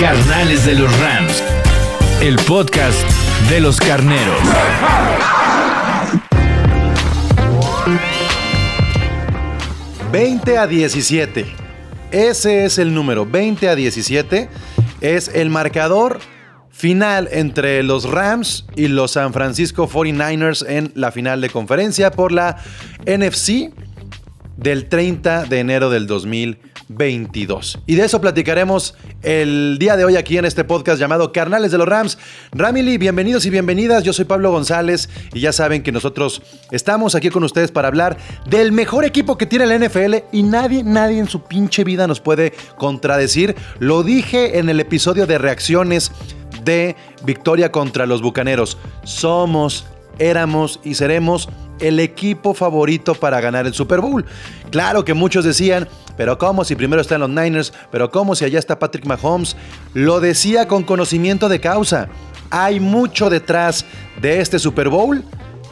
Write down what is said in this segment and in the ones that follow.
Carnales de los Rams. El podcast de los carneros. ...20 a 17... Ese es el número, 20 a 17. Es el marcador final entre los Rams y los San Francisco 49ers en la final de conferencia por la NFC del 30 de enero del 2022. Y de eso platicaremos el día de hoy aquí en este podcast llamado Carnales de los Rams. Ramily, bienvenidos y bienvenidas. Yo soy Pablo González y ya saben que nosotros estamos aquí con ustedes para hablar del mejor equipo que tiene la NFL y nadie, nadie en su pinche vida nos puede contradecir. Lo dije en el episodio de reacciones de Victoria contra los Bucaneros. Somos éramos y seremos el equipo favorito para ganar el Super Bowl. Claro que muchos decían, pero ¿cómo si primero están los Niners? ¿Pero cómo si allá está Patrick Mahomes? Lo decía con conocimiento de causa. Hay mucho detrás de este Super Bowl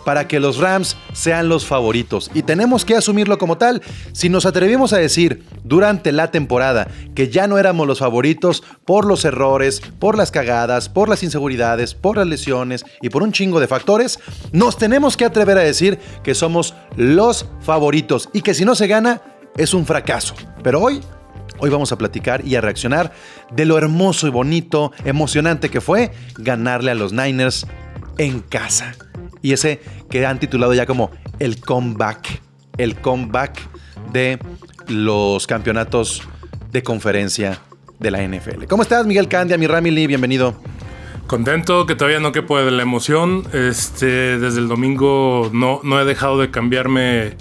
para que los Rams sean los favoritos. Y tenemos que asumirlo como tal. Si nos atrevimos a decir durante la temporada que ya no éramos los favoritos por los errores, por las cagadas, por las inseguridades, por las lesiones y por un chingo de factores, nos tenemos que atrever a decir que somos los favoritos y que si no se gana es un fracaso. Pero hoy Hoy vamos a platicar y a reaccionar de lo hermoso y bonito, emocionante que fue ganarle a los Niners en casa. Y ese que han titulado ya como el comeback. El comeback de los campeonatos de conferencia de la NFL. ¿Cómo estás, Miguel Candia, mi Ramily? Bienvenido. Contento que todavía no quepo de la emoción. Este, desde el domingo no, no he dejado de cambiarme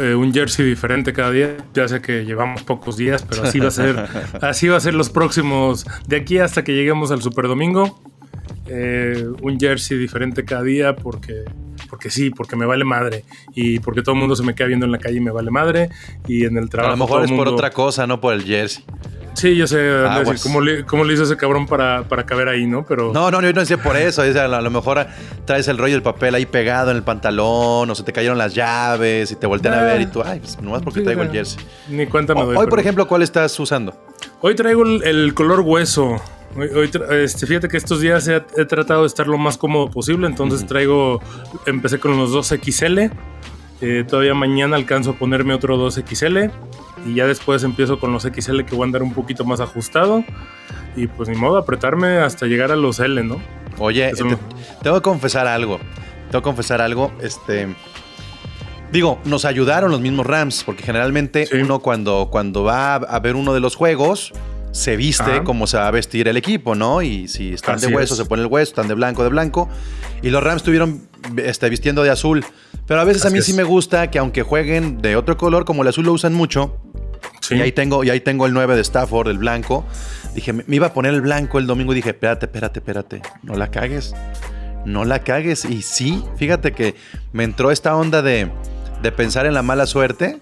eh, un jersey diferente cada día. Ya sé que llevamos pocos días, pero así va a ser. así va a ser los próximos. De aquí hasta que lleguemos al Super Domingo. Eh, un jersey diferente cada día porque, porque sí, porque me vale madre y porque todo el mundo se me queda viendo en la calle y me vale madre y en el trabajo. A lo mejor es por otra cosa, no por el jersey. Sí, yo sé, Ah, decir, pues. ¿cómo, le, cómo le hizo ese cabrón para, para caber ahí, no? Pero No, no, yo no decía por eso. dice, a lo a lo mejor traes el rollo del papel ahí pegado en el pantalón, o se te cayeron las llaves y te voltean a ver y tú, ay, pues nomás porque Sí, traigo el jersey. ni cuenta me doy. Hoy, por ejemplo, ¿cuál estás usando? Hoy traigo el, el color hueso. Hoy, hoy este, fíjate que estos días he, he tratado de estar lo más cómodo posible, entonces traigo, empecé con los 2XL, eh, todavía mañana alcanzo a ponerme otro 2XL y ya después empiezo con los XL que voy a andar un poquito más ajustado y pues ni modo apretarme hasta llegar a los L, ¿no? Oye, te- no. tengo que confesar algo. Tengo que confesar algo. Este. Digo, nos ayudaron los mismos Rams, porque generalmente Sí. uno cuando, cuando va a ver uno de los juegos, se viste Ajá. como se va a vestir el equipo, ¿no? Y si están de hueso, es. se pone el hueso, están de blanco, de blanco. Y los Rams estuvieron este, vistiendo de azul. Pero a veces a mí es. sí me gusta que aunque jueguen de otro color, como el azul lo usan mucho, Sí. y ahí tengo, y ahí tengo el 9 de Stafford, el blanco. Dije, me iba a poner el blanco el domingo y dije, espérate, espérate, espérate, no la cagues. No la cagues. Y sí, fíjate que me entró esta onda de, de pensar en la mala suerte.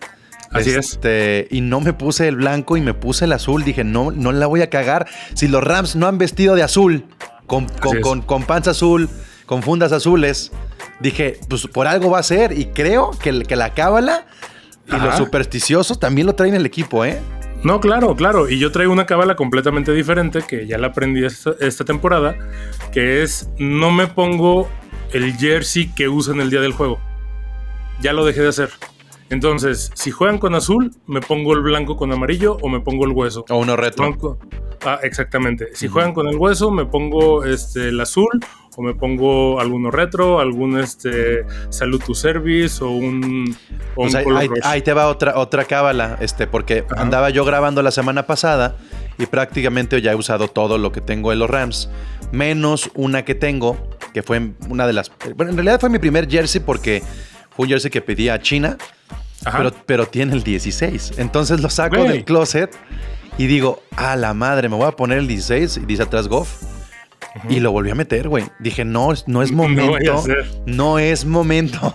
Así es. Este, Y no me puse el blanco y me puse el azul. Dije, no, no la voy a cagar. Si los Rams no han vestido de azul, con, con, es. con- con panza azul, con fundas azules, dije, pues por algo va a ser. Y creo que, que la cábala y los Ajá. supersticiosos también lo traen el equipo, ¿eh? No, claro, claro. Y yo traigo una cábala completamente diferente que ya la aprendí esta, esta temporada, que es no me pongo el jersey que uso en el día del juego. Ya lo dejé de hacer. Entonces, si juegan con azul, me pongo el blanco con amarillo o me pongo el hueso. O uno retro. Blanco. Ah, exactamente. Si juegan con el hueso, me pongo este, el azul o me pongo alguno retro, algún este, salud to service o un, o Pues un ahí, color ahí- ahí te va otra, otra cábala, este, porque Ajá. andaba yo grabando la semana pasada y prácticamente ya he usado todo lo que tengo en los Rams, menos una que tengo, que fue una de las... Bueno, en realidad fue mi primer jersey porque fue un jersey que pedí a China. Pero, pero tiene el 16. Entonces lo saco del closet Y digo, a la madre, me voy a poner el 16 y dice atrás Goff. Y lo volví a meter, güey. Dije, no, no es No momento. No, es momento.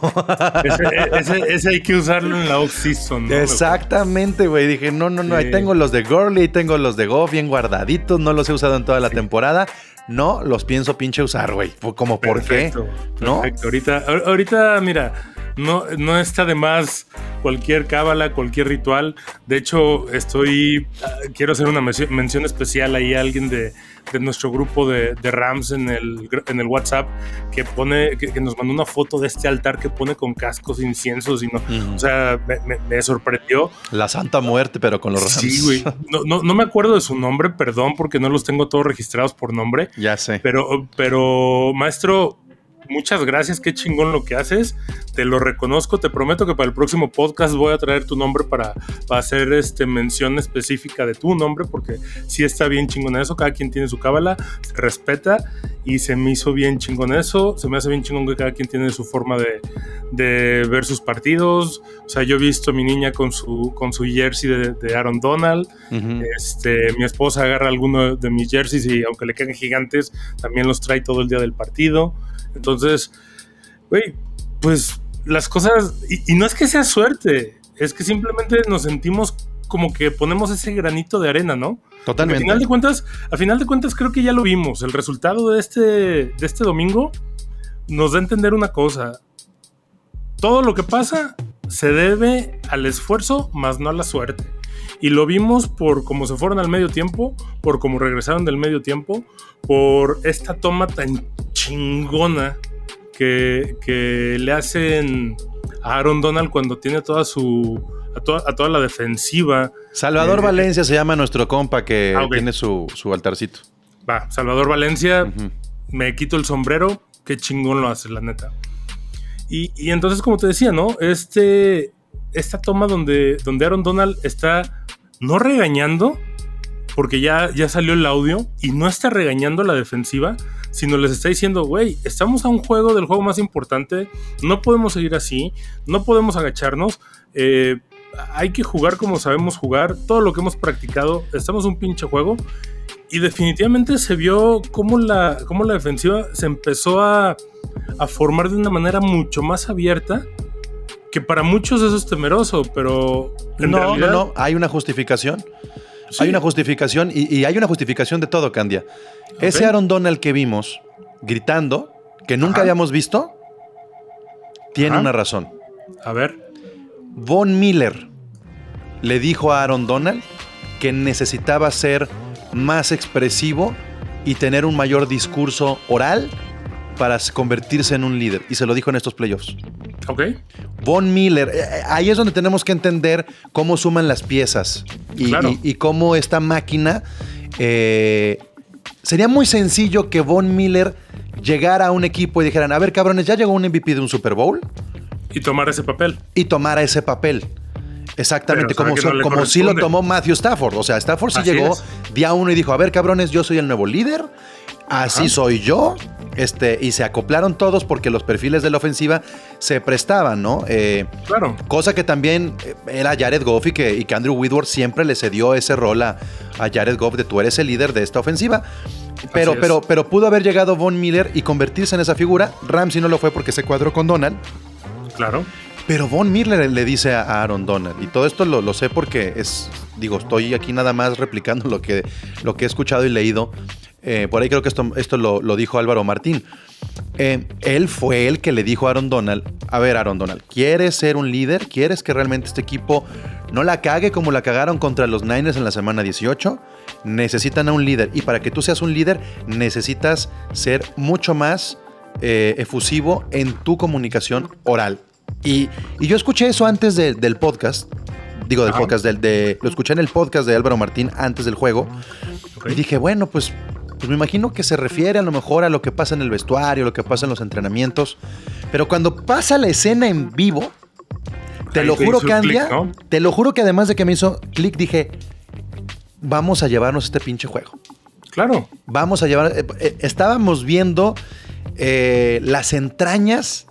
Ese, ese- ese hay que usarlo en la off-season. ¿no? Exactamente, güey. Dije, no, no, no. Ahí tengo los de Gurley, tengo los de Goff bien guardaditos. No los he usado en toda la temporada. No los pienso pinche usar, güey. Como, ¿por Perfecto, qué? ¿No? Perfecto. Ahorita, ahor- ahorita, mira, no, no está de más cualquier cábala, cualquier ritual. De hecho, estoy. ah, quiero hacer una mención especial ahí a alguien de, de nuestro grupo de, de Rams en el, en el WhatsApp que pone, que, que nos mandó una foto de este altar que pone con cascos, inciensos y no. O sea, me, me- me sorprendió. La Santa Muerte, pero con los Rams. Sí, güey. No, no, no me acuerdo de su nombre, perdón, porque no los tengo todos registrados por nombre. Ya sé. Pero, pero, maestro, muchas gracias, qué chingón lo que haces. Te lo reconozco, te prometo que para el próximo podcast voy a traer tu nombre para, para hacer este, mención específica de tu nombre, porque sí está bien chingón eso, cada quien tiene su cábala, se respeta y se me hizo bien chingón eso, se me hace bien chingón que cada quien tiene su forma de, de ver sus partidos. O sea, yo he visto a mi niña con su, con su jersey de, de Aaron Donald. Este, mi esposa agarra alguno de mis jerseys y aunque le queden gigantes, también los trae todo el día del partido. Entonces, güey, pues las cosas, y, y no es que sea suerte, es que simplemente nos sentimos como que ponemos ese granito de arena, ¿no? Porque a Totalmente. final de cuentas, a final de cuentas creo que ya lo vimos. El resultado de este, de este domingo nos da a entender una cosa. Todo lo que pasa se debe al esfuerzo, más no a la suerte. Y lo vimos por cómo se fueron al medio tiempo, por cómo regresaron del medio tiempo, por esta toma tan chingona que, que le hacen a Aaron Donald cuando tiene toda su. a, toda- a toda la defensiva. Salvador Eh, Valencia se llama nuestro compa que Ah, tiene su, su altarcito. Va, Salvador Valencia, me quito el sombrero, qué chingón lo hace, la neta. Y, y entonces, como te decía, ¿no? Este, esta toma donde, donde Aaron Donald está no regañando, porque ya, ya salió el audio, y no está regañando la defensiva, sino les está diciendo, güey, estamos a un juego del juego más importante, no podemos seguir así, no podemos agacharnos, eh, hay que jugar como sabemos jugar, todo lo que hemos practicado, estamos un pinche juego, y definitivamente se vio cómo la, cómo la defensiva se empezó a, a formar de una manera mucho más abierta, que para muchos eso es temeroso, pero en No, realidad, no, no. Hay una justificación. Sí. Hay una justificación y, y hay una justificación de todo, Candia. Ese. Aaron Donald que vimos gritando, que nunca Ajá. habíamos visto, tiene Ajá. una razón. A ver, Von Miller le dijo a Aaron Donald que necesitaba ser más expresivo y tener un mayor discurso oral para convertirse en un líder. Y se lo dijo en estos playoffs. ok, Von Miller, eh, eh, ahí es donde tenemos que entender cómo suman las piezas y, Claro. y- y cómo esta máquina... eh, sería muy sencillo que Von Miller llegara a un equipo y dijeran, a ver cabrones, ya llegó un MVP de un Super Bowl y tomar ese papel. y tomara ese papel. Exactamente, Pero como, no sí lo tomó Matthew Stafford. O sea, Stafford sí Así llegó es. día uno y dijo, a ver cabrones, yo soy el nuevo líder, así Ajá. soy yo. Este, y se acoplaron todos porque los perfiles de la ofensiva se prestaban, ¿no? Eh, Claro, Cosa que también eh, era Jared Goff y que, y que Andrew Whitworth siempre le cedió ese rol a, a Jared Goff de tú eres el líder de esta ofensiva. Pero, pero, pero pudo haber llegado Von Miller y convertirse en esa figura. Ramsey no lo fue porque se cuadró con Donald. claro. Pero Von Miller le dice a Aaron Donald, y todo esto lo, lo sé porque es, digo, estoy aquí nada más replicando lo que, lo que he escuchado y leído. Eh, por ahí creo que esto, esto lo, lo dijo Álvaro Martín. Eh, él fue el que le dijo a Aaron Donald, a ver Aaron Donald, ¿quieres ser un líder? ¿Quieres que realmente este equipo no la cague como la cagaron contra los Niners en la semana 18? Necesitan a un líder y para que tú seas un líder necesitas ser mucho más eh, efusivo en tu comunicación oral. Y, y yo escuché eso antes de- del podcast, digo del Ajá. podcast, del, de, lo escuché en el podcast de Álvaro Martín antes del juego. Ok. Y dije, bueno, pues, pues me imagino que se refiere a lo mejor a lo que pasa en el vestuario, lo que pasa en los entrenamientos. Pero cuando pasa la escena en vivo, te Ahí lo te juro, ¿no? te lo juro que además de que me hizo clic, dije, vamos a llevarnos este pinche juego. Claro, Vamos a llevar. eh, eh, estábamos viendo eh, las entrañas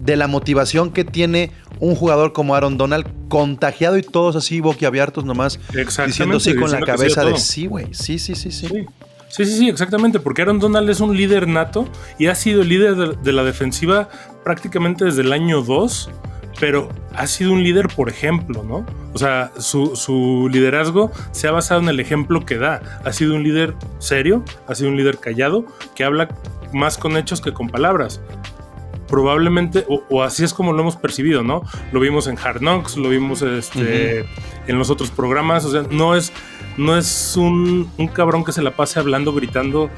de la motivación que tiene un jugador como Aaron Donald contagiado y todos así boquiabiertos nomás diciendo sí con la que cabeza de sí, güey. Sí, sí, sí, sí. Sí. Sí, sí, sí, exactamente, porque Aaron Donald es un líder nato y ha sido el líder de, de la defensiva prácticamente desde el año 2, pero ha sido un líder por ejemplo, ¿no? O sea, su, su liderazgo se ha basado en el ejemplo que da. Ha sido un líder serio, ha sido un líder callado, que habla más con hechos que con palabras. Probablemente, o, o así es como lo hemos percibido, ¿no? Lo vimos en Hard Knocks, lo vimos este, en los otros programas, o sea, no es, no es un, un cabrón que se la pase hablando, gritando,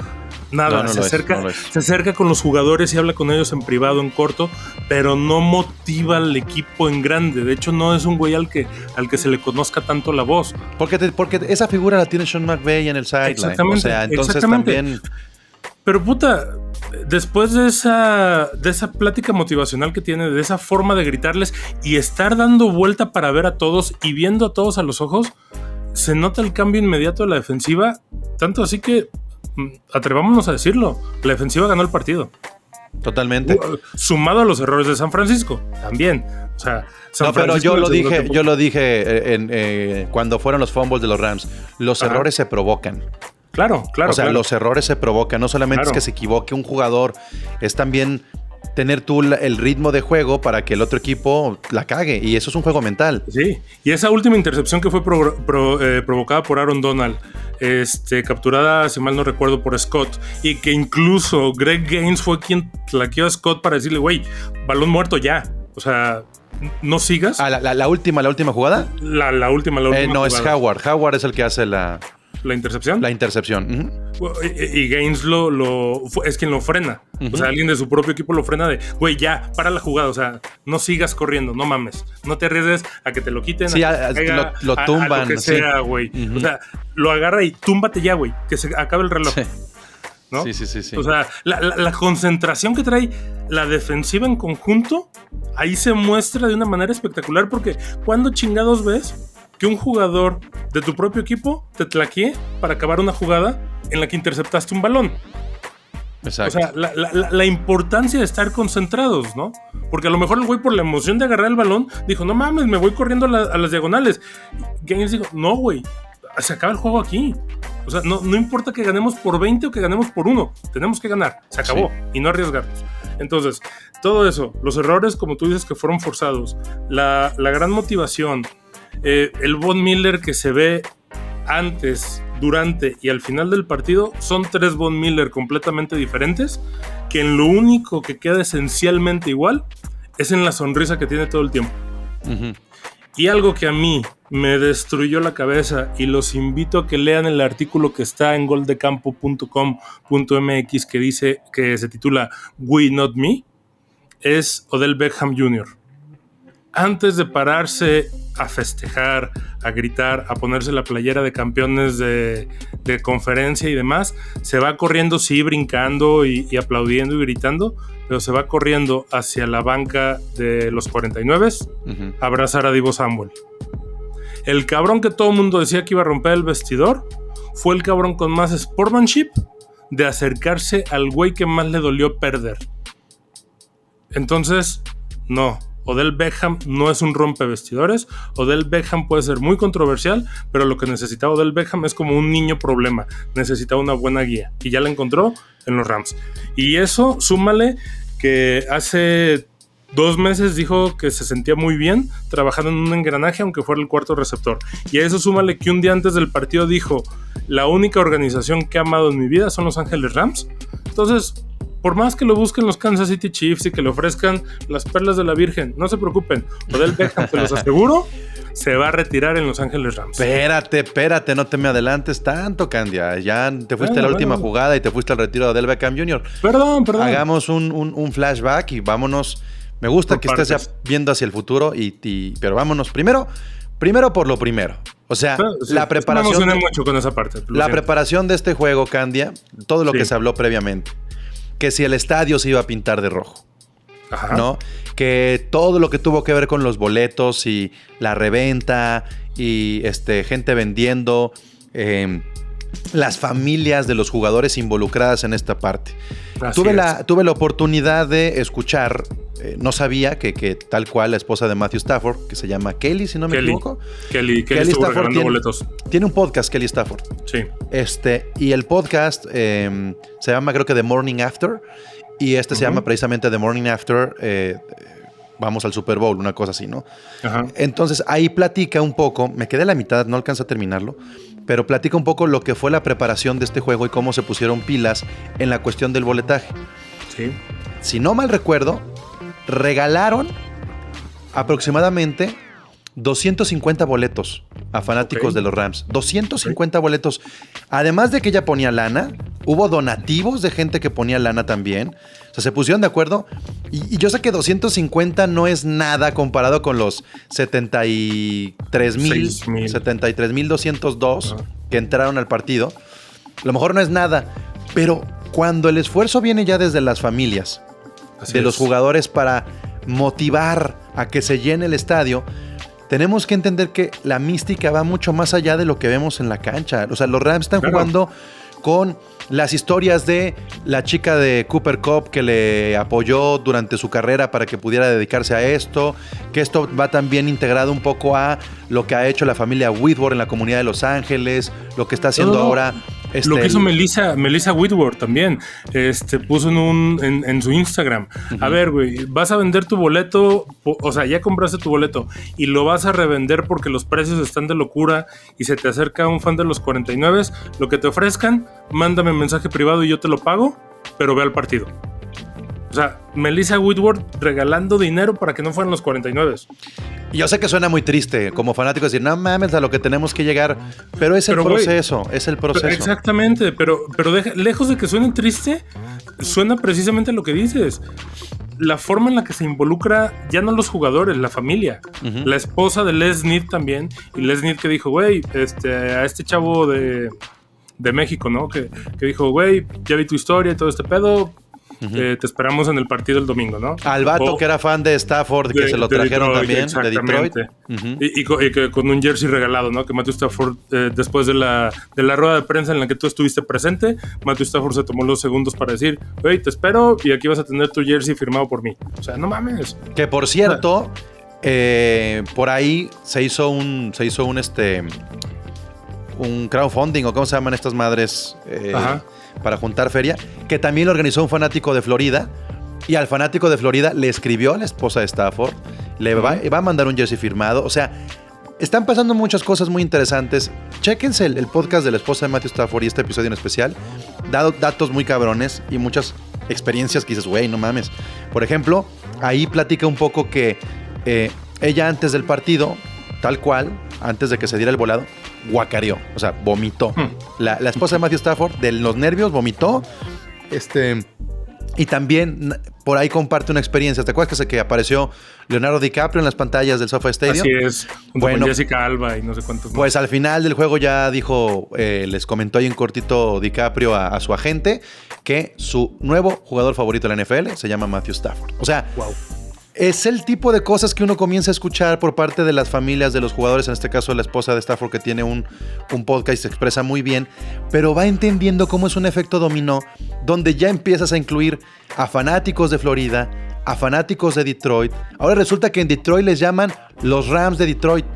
nada, No, no se, es, acerca, no se acerca con los jugadores y habla con ellos en privado, en corto, pero no motiva al equipo en grande. De hecho, no es un güey al que, al que se le conozca tanto la voz. Porque, te- porque esa figura la tiene Sean McVay en el sideline. Exactamente, O sea, entonces exactamente. también. Pero puta, después de esa, de esa plática motivacional que tiene, de esa forma de gritarles y estar dando vuelta para ver a todos y viendo a todos a los ojos, se nota el cambio inmediato de la defensiva. Tanto así que, mm, atrevámonos a decirlo, la defensiva ganó el partido. Totalmente. Uh, Sumado a los errores de San Francisco, también. O sea, San No, pero Francisco yo lo dije, tiempo- yo lo dije en, eh, cuando fueron los fumbles de los Rams. Los Ajá. errores se provocan. Claro, claro. o sea, claro. los errores se provocan. No solamente Claro. es que se equivoque un jugador, es también tener tú el ritmo de juego para que el otro equipo la cague. Y eso es un juego mental. Sí, y esa última intercepción que fue pro- pro- eh, provocada por Aaron Donald, este, capturada, si mal no recuerdo, por Scott, y que incluso Greg Gaines fue quien tlaqueó a Scott para decirle, güey, balón muerto ya. O sea, no sigas. Ah, la, la- la última, la última jugada. La, la última, la Eh, última. no, es. Howard. Howard es el que hace la, La intercepción. la intercepción. Y, y Gaines lo, lo- es quien lo frena. O sea, alguien de su propio equipo lo frena de, güey, ya, para la jugada. O sea, no sigas corriendo, no mames. No te arriesgues a que te lo quiten. Sí, a, a- que te caiga, lo- lo a- a tumban, que sí. sea, güey. O sea, lo agarra y túmbate ya, güey. Que se acabe el reloj. Sí. ¿no? Sí, sí, sí, sí. O sea, la, la- la concentración que trae la defensiva en conjunto, ahí se muestra de una manera espectacular porque cuando chingados ves que un jugador de tu propio equipo te tlaquee para acabar una jugada en la que interceptaste un balón. Exacto. O sea, la, la- la- importancia de estar concentrados, ¿no? Porque a lo mejor el güey por la emoción de agarrar el balón dijo, no mames, me voy corriendo a, la- a las diagonales. Gaines dijo, no, güey, se acaba el juego aquí. O sea, no, no importa que ganemos por 20 o que ganemos por 1, tenemos que ganar, se acabó y no arriesgarnos. Entonces, todo eso, los errores, como tú dices, que fueron forzados, la, la gran motivación, eh, el Von Miller que se ve antes, durante y al final del partido, son tres Von Miller completamente diferentes, que en lo único que queda esencialmente igual es en la sonrisa que tiene todo el tiempo. Y algo que a mí me destruyó la cabeza y los invito a que lean el artículo que está en goldecampo.com.mx que dice que se titula We Not Me es Odell Beckham Jr. Antes de pararse a festejar, a gritar, a ponerse la playera de campeones de, de conferencia y demás, se va corriendo, sí, brincando y, y aplaudiendo y gritando, pero se va corriendo hacia la banca de los 49 Ujú. abrazar a Divo Samuel. El cabrón que todo el mundo decía que iba a romper el vestidor fue el cabrón con más sportsmanship de acercarse al güey que más le dolió perder. Entonces, no. Odell Beckham no es un rompevestidores. Odell Beckham puede ser muy controversial, pero lo que necesitaba Odell Beckham es como un niño problema. Necesitaba una buena guía. Y ya la encontró en los Rams. Y eso, súmale que hace dos meses dijo que se sentía muy bien trabajando en un engranaje, aunque fuera el cuarto receptor. Y a eso súmale que un día antes del partido dijo: La única organización que he amado en mi vida son los Ángeles Rams. Entonces, por más que lo busquen los Kansas City Chiefs y que le ofrezcan las perlas de la Virgen, no se preocupen. Odell Beckham, te los aseguro, se va a retirar en Los Ángeles Rams. Espérate, espérate, no te me adelantes tanto, Candia. Ya te fuiste Bueno, a la última bueno. jugada y te fuiste al retiro de Odell Beckham Jr. Perdón, perdón. Hagamos un, un- un flashback y vámonos. Me gusta Por que estés ya viendo hacia el futuro, y, y- pero vámonos primero, primero por lo primero. O sea, sí, la que Me preparación. emocioné mucho con esa parte. La siento. preparación de este juego, Candia, todo lo Sí. que se habló previamente. Que si el estadio se iba a pintar de rojo, Ajá. ¿no? Que todo lo que tuvo que ver con los boletos y la reventa y este, gente vendiendo, eh, las familias de los jugadores involucradas en esta parte. Tuve la, tuve la oportunidad de escuchar eh, no sabía que, que tal cual la esposa de Matthew Stafford, que se llama Kelly, si no me Kelly. equivoco. Kelly, Kelly, regalando tiene, boletos. tiene un podcast, Kelly Stafford. Sí. Este, y el podcast eh, se llama, creo que The Morning After. Y este se llama precisamente The Morning After. eh, vamos al Super Bowl, una cosa así, ¿no? Ajá. Entonces ahí platica un poco, me quedé a la mitad, no alcanza a terminarlo, pero platica un poco lo que fue la preparación de este juego y cómo se pusieron pilas en la cuestión del boletaje. Sí. Si no mal recuerdo, regalaron aproximadamente 250 boletos a fanáticos de los Rams. 250 boletos. Además de que ella ponía lana, hubo donativos de gente que ponía lana también. O sea, se pusieron de acuerdo. Y, y yo sé que 250 no es nada comparado con los 73 mil, 6,000. 73 mil 202 que entraron al partido. A lo mejor no es nada, pero cuando el esfuerzo viene ya desde las familias, Así de es. los jugadores para motivar a que se llene el estadio, tenemos que entender que la mística va mucho más allá de lo que vemos en la cancha. O sea, los Rams están Claro. jugando con las historias de la chica de Cooper Cup que le apoyó durante su carrera para que pudiera dedicarse a esto, que esto va también integrado un poco a lo que ha hecho la familia Whitworth en la comunidad de Los Ángeles, lo que está haciendo No, no, no. ahora... este, Lo que hizo el- Melissa, Melissa Whitworth también, este, puso en, un, en, en su Instagram. A ver, güey, vas a vender tu boleto, o sea, ya compraste tu boleto y lo vas a revender porque los precios están de locura y se te acerca un fan de los 49, lo que te ofrezcan, mándame mensaje privado y yo te lo pago, pero ve al partido. O sea, Melissa Whitworth regalando dinero para que no fueran los 49. Y Yo sé que suena muy triste como fanático decir, no mames a lo que tenemos que llegar, pero es el Pero, proceso, es el proceso. Exactamente, pero, pero deja- lejos de que suene triste, suena precisamente lo que dices. La forma en la que se involucra ya no los jugadores, la familia. La esposa de Les Need también. Y Les Need que dijo, güey, este, a este chavo de, de México, ¿no? Que, que dijo, güey, ya vi tu historia y todo este pedo. Eh, te esperamos en el partido el domingo, ¿no? Al vato O- que era fan de Stafford, que de- se lo de trajeron Detroit, también, de Detroit. y, y co- y que con un jersey regalado, ¿no? Que Matthew Stafford, eh, después de la, de la rueda de prensa en la que tú estuviste presente, Matthew Stafford se tomó los segundos para decir, güey, te espero y aquí vas a tener tu jersey firmado por mí. O sea, no mames. Que por cierto, eh, por ahí se hizo un, se hizo un este, un crowdfunding o cómo se llaman estas madres eh, Ajá. Para juntar feria, que también lo organizó un fanático de Florida. Y al fanático de Florida le escribió a la esposa de Stafford, le va, va a mandar un jersey firmado. O sea, están pasando muchas cosas muy interesantes. Chéquense el, el podcast de la esposa de Matthew Stafford y este episodio en especial. Dado datos muy cabrones y muchas experiencias que dices, güey, no mames. Por ejemplo, ahí platica un poco que eh, ella antes del partido, tal cual, antes de que se diera el volado, guacareó, o sea, vomitó. La, la esposa de Matthew Stafford, de los nervios, vomitó. Este. Y también por ahí comparte una experiencia. ¿Te acuerdas que, se, que apareció Leonardo DiCaprio en las pantallas del SoFi Stadium? Así es. Bueno. con Jessica Alba y no sé cuántos más. Pues al final del juego ya dijo, eh, les comentó ahí en cortito DiCaprio a, a su agente que su nuevo jugador favorito de la NFL se llama Matthew Stafford. O sea, Wow. Es el tipo de cosas que uno comienza a escuchar por parte de las familias de los jugadores, en este caso la esposa de Stafford que tiene un, un podcast y se expresa muy bien, pero va entendiendo cómo es un efecto dominó donde ya empiezas a incluir a fanáticos de Florida, a fanáticos de Detroit. Ahora resulta que en Detroit les llaman los Rams de Detroit.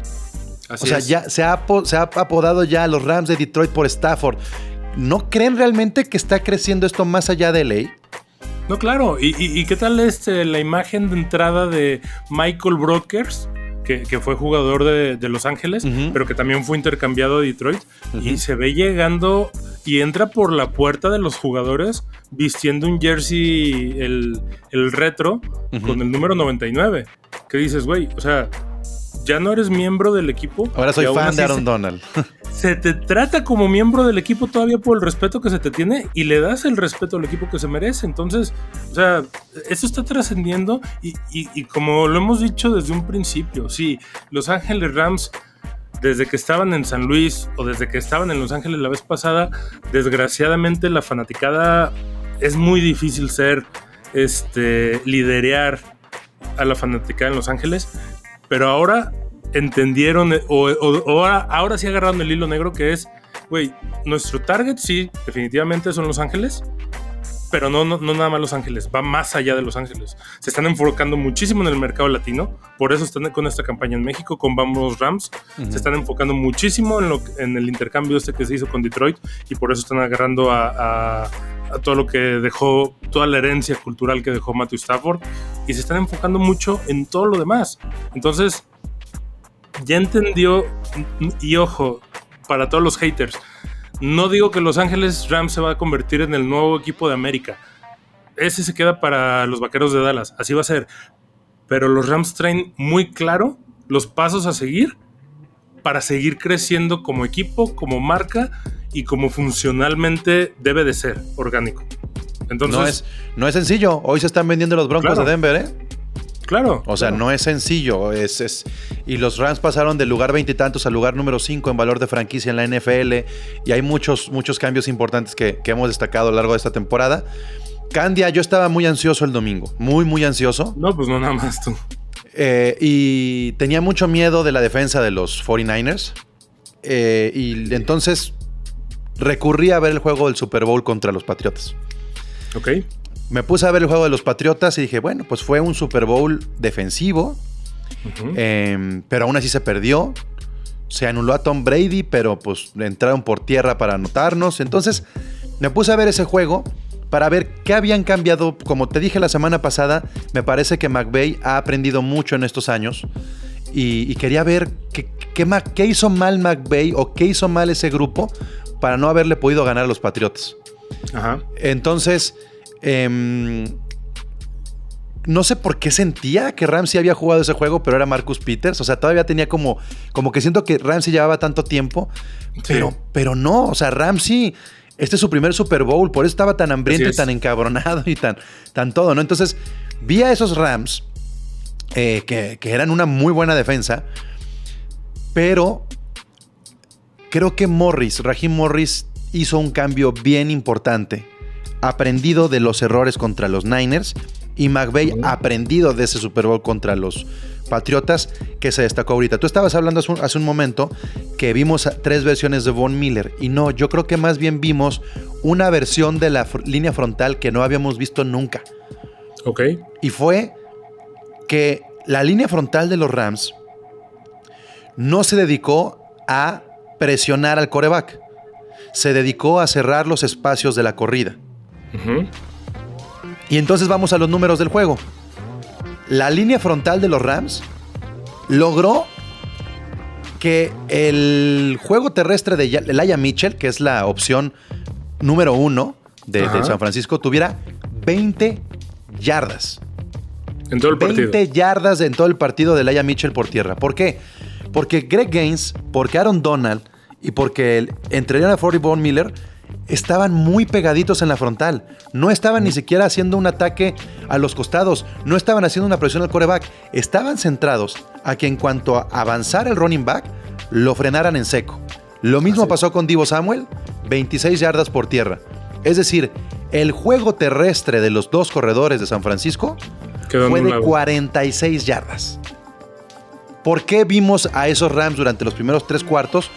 Así o sea, es. ya se ha, se ha apodado ya a los Rams de Detroit por Stafford. ¿No creen realmente que está creciendo esto más allá de LA? No, claro. ¿Y, y- y qué tal este, la imagen de entrada de Michael Brokers? Que, que fue jugador de, de Los Ángeles, pero que también fue intercambiado a Detroit. Y se ve llegando y entra por la puerta de los jugadores vistiendo un jersey, el, el retro, con el número 99. ¿Qué dices, güey? O sea, ya no eres miembro del equipo. Ahora soy fan de Aaron se- Donald. se te trata como miembro del equipo todavía por el respeto que se te tiene y le das el respeto al equipo que se merece. Entonces, o sea, eso está trascendiendo y, y- y como lo hemos dicho desde un principio, sí, Los Ángeles Rams, desde que estaban en San Luis o desde que estaban en Los Ángeles la vez pasada, desgraciadamente la fanaticada es muy difícil ser, este, liderear a la fanaticada en Los Ángeles, pero ahora entendieron eh, o, o- o ahora, ahora sí agarraron el hilo negro que es, güey, nuestro target sí, definitivamente son Los Ángeles, pero no, no, no nada más Los Ángeles, va más allá de Los Ángeles. Se están enfocando muchísimo en el mercado latino, por eso están con esta campaña en México con Vamos Rams. Se están enfocando muchísimo en, lo, en el intercambio este que se hizo con Detroit y por eso están agarrando a, a- a todo lo que dejó, toda la herencia cultural que dejó Matthew Stafford y se están enfocando mucho en todo lo demás. Entonces, ya entendió, y ojo, para todos los haters, no digo que Los Ángeles Rams se va a convertir en el nuevo equipo de América. Ese se queda para los vaqueros de Dallas, así va a ser. Pero los Rams traen muy claro los pasos a seguir para seguir creciendo como equipo, como marca y como funcionalmente debe de ser orgánico. Entonces, no, es, no es sencillo. Hoy se están vendiendo los Broncos Claro. de Denver, ¿eh? claro. O sea, claro. no es sencillo. Es, es- y los Rams pasaron del lugar veintitantos al lugar número 5 en valor de franquicia en la NFL. Y hay muchos, muchos cambios importantes que, que hemos destacado a lo largo de esta temporada. Candia, yo estaba muy ansioso el domingo. Muy, muy ansioso. No, pues no nada más tú. Eh, y tenía mucho miedo de la defensa de los 49ers. Eh, y entonces recurrí a ver el juego del Super Bowl contra los Patriotas. Ok. Me puse a ver el juego de los Patriotas y dije, bueno, pues fue un Super Bowl defensivo, eh, pero aún así se perdió. Se anuló a Tom Brady, pero pues entraron por tierra para anotarnos. Entonces me puse a ver ese juego para ver qué habían cambiado. Como te dije la semana pasada, me parece que McVay ha aprendido mucho en estos años. Y, y quería ver qué, qué qué hizo mal McVay o qué hizo mal ese grupo para no haberle podido ganar a los Patriotas. Ajá. Entonces, em, no sé por qué sentía que Ramsey había jugado ese juego, pero era Marcus Peters. O sea, todavía tenía como, como que siento que Ramsey llevaba tanto tiempo, pero, pero no. O sea, Ramsey, este es su primer Super Bowl, por eso estaba tan hambriento y tan encabronado y tan, tan todo, ¿no? Entonces, vi a esos Rams eh, que, que eran una muy buena defensa, pero creo que Morris, Raheem Morris, hizo un cambio bien importante. Aprendido de los errores contra los Niners y McVay aprendido de ese Super Bowl contra los Patriotas que se destacó ahorita. Tú estabas hablando hace un, hace un momento que vimos tres versiones de Von Miller y no, yo creo que más bien vimos una versión de la fr- línea frontal que no habíamos visto nunca. Ok. Y fue que la línea frontal de los Rams no se dedicó a presionar al coreback. Se dedicó a cerrar los espacios de la corrida. Y entonces vamos a los números del juego. La línea frontal de los Rams logró que el juego terrestre de Elijah Mitchell, que es la opción número uno de. San Francisco, tuviera 20 yardas. En todo el 20 partido. yardas en todo el partido de Laia Mitchell por tierra. ¿Por qué? Porque Greg Gaines, porque Aaron Donald y porque el, entre Leonard Ford y Von Miller estaban muy pegaditos en la frontal. No estaban ni siquiera haciendo un ataque a los costados. No estaban haciendo una presión al coreback. Estaban centrados a que en cuanto a avanzar el running back, lo frenaran en seco. Lo mismo pasó con Divo Samuel, 26 yardas por tierra. Es decir, el juego terrestre de los dos corredores de San Francisco fue de anulado. 46 yardas. ¿Por qué vimos a esos Rams durante los primeros tres cuartos?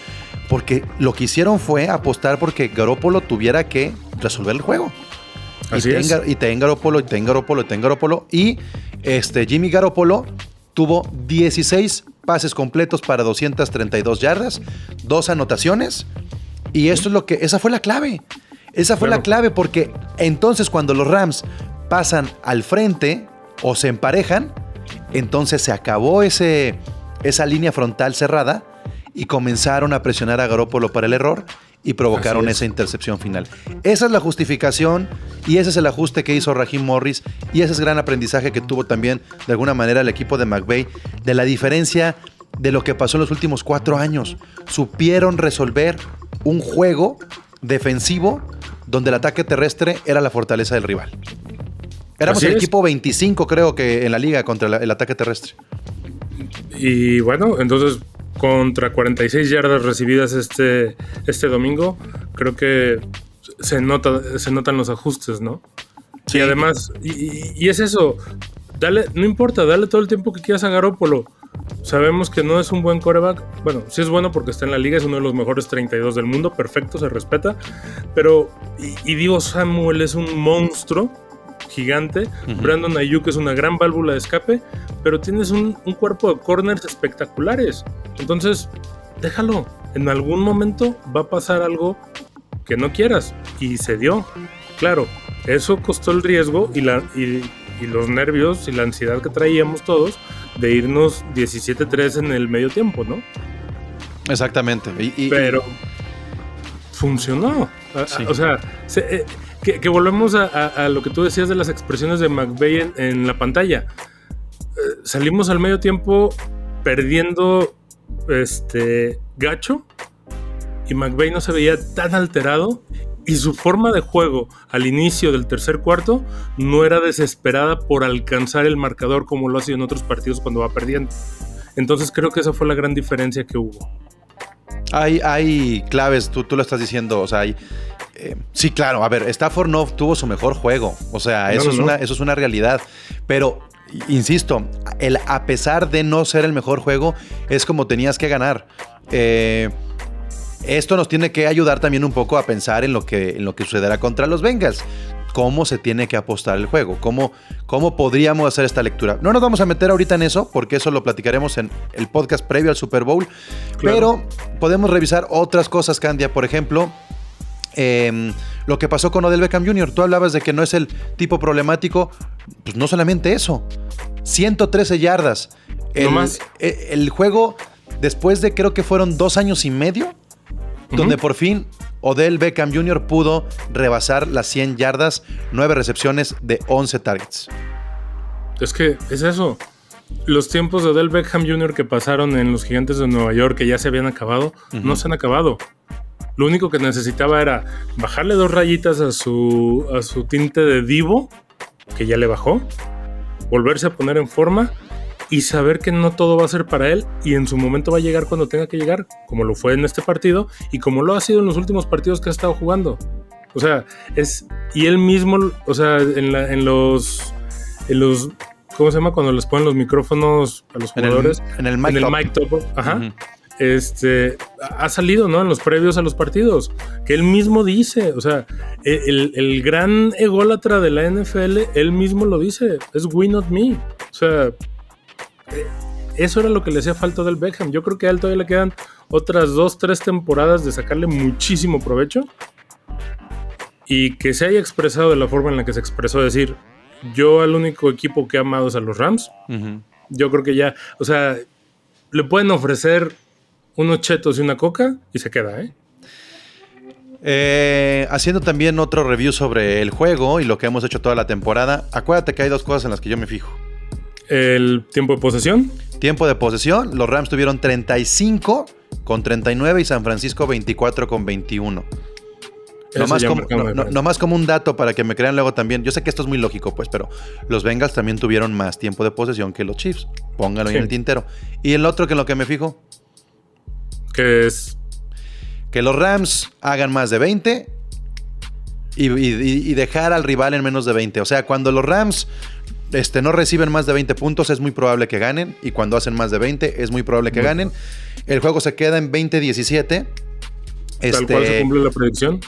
Porque lo que hicieron fue apostar porque Garópolo tuviera que resolver el juego. Así y, es. ten, Gar- y ten Garoppolo, y ten Garoppolo, y ten. Y este, Jimmy Garoppolo tuvo 16 pases completos para 232 yardas, dos anotaciones. Y esto es lo que, esa fue la clave. Esa fue la clave porque entonces cuando los Rams pasan al frente o se emparejan, entonces se acabó ese, esa línea frontal cerrada y comenzaron a presionar a Garoppolo para el error y provocaron es. esa intercepción final. Esa es la justificación y ese es el ajuste que hizo Raheem Morris y ese es el gran aprendizaje que tuvo también de alguna manera el equipo de McVay de la diferencia de lo que pasó en los últimos cuatro años. Supieron resolver un juego defensivo donde el ataque terrestre era la fortaleza del rival. Éramos Así el es. equipo 25 creo que en la liga contra la- el ataque terrestre. Y bueno, entonces contra 46 yardas recibidas este, este domingo, creo que se, nota, se notan los ajustes, ¿no? Y además, y, es eso, dale, no importa, dale todo el tiempo que quieras a Garópolo. Sabemos que no es un buen coreback. Bueno, sí es bueno porque está en la liga, es uno de los mejores 32 del mundo, perfecto, se respeta. Pero, y, y Divo Samuel es un monstruo gigante. Brandon Ayuk es una gran válvula de escape, pero tienes un, un cuerpo de corners espectaculares. Entonces, déjalo. En algún momento va a pasar algo que no quieras. Y se dio. Claro, eso costó el riesgo y, la, y, y los nervios y la ansiedad que traíamos todos de irnos 17-3 en el medio tiempo, ¿no? Exactamente. Y, y- Pero funcionó. Sí. O sea, se- eh, que, volvemos a, lo que tú decías de las expresiones de McVeigh en, en la pantalla. Eh, salimos al medio tiempo perdiendo este gacho y McVeigh no se veía tan alterado y su forma de juego al inicio del tercer cuarto no era desesperada por alcanzar el marcador como lo ha sido en otros partidos cuando va perdiendo. Entonces creo que esa fue la gran diferencia que hubo. Hay, hay claves, tú, tú lo estás diciendo, o sea, hay... eh, sí, claro, a ver, Stafford no tuvo su mejor juego, o sea, eso, no, es no. Una, eso es una realidad, pero, insisto, el, a pesar de no ser el mejor juego, es como tenías que ganar. Eh, esto nos tiene que ayudar también un poco a pensar en lo que, en lo que sucederá contra los Bengals. Cómo se tiene que apostar el juego, cómo, cómo podríamos hacer esta lectura. No nos vamos a meter ahorita en eso, porque eso lo platicaremos en el podcast previo al Super Bowl. Claro. Pero podemos revisar otras cosas, Candia. Por ejemplo, em, lo que pasó con Odell Beckham Jr. Tú hablabas de que no es el tipo problemático. Pues no solamente eso. 113 yardas. El, No más. e- el juego, después de creo que fueron dos años y medio, donde por fin Odell Beckham Jr. pudo rebasar las 100 yardas, 9 recepciones de 11 targets. Es que es eso. Los tiempos de Odell Beckham Jr. que pasaron en los Gigantes de Nueva York, que ya se habían acabado, no se han acabado. Lo único que necesitaba era bajarle dos rayitas a su, a su tinte de divo, que ya le bajó, volverse a poner en forma y saber que no todo va a ser para él y en su momento va a llegar cuando tenga que llegar, como lo fue en este partido y como lo ha sido en los últimos partidos que ha estado jugando. O sea, es. Y él mismo, o sea, en, la- en los. En los. ¿Cómo se llama? Cuando les ponen los micrófonos a los En el- jugadores. en el mic en el top. mic top. Ajá. Este. Ha salido, ¿no? En los previos a los partidos. Que él mismo dice. O sea, e, el, el gran ególatra de la NFL, él mismo lo dice. Es we not me. O sea. eh, Eso era lo que le hacía falta del Beckham. Yo creo que a él todavía le quedan otras dos, tres temporadas de sacarle muchísimo provecho y que se haya expresado de la forma en la que se expresó, decir, yo al único equipo que he amado es a los Rams, yo creo que ya, o sea, le pueden ofrecer unos chetos y una coca y se queda, ¿eh? Eh, haciendo también otro review sobre el juego y lo que hemos hecho toda la temporada, acuérdate que hay dos cosas en las que yo me fijo. El tiempo de posesión, Tiempo de posesión, los Rams tuvieron 35 con 39 y San Francisco 24 con 21. Eso Nomás como, no- nomás como un dato para que me crean luego también. Yo sé que esto es muy lógico, pues, pero los Bengals también tuvieron más tiempo de posesión que los Chiefs. Póngalo ahí Sí. en el tintero. Y el otro que en lo que me fijo, que es que los Rams hagan más de 20 y, y- y dejar al rival en menos de 20. O sea, cuando los Rams este, no reciben más de 20 puntos, es muy probable que ganen. Y cuando hacen más de 20, es muy probable que ganen. El juego se queda en 20-17. tal cual se Este, cumple la predicción.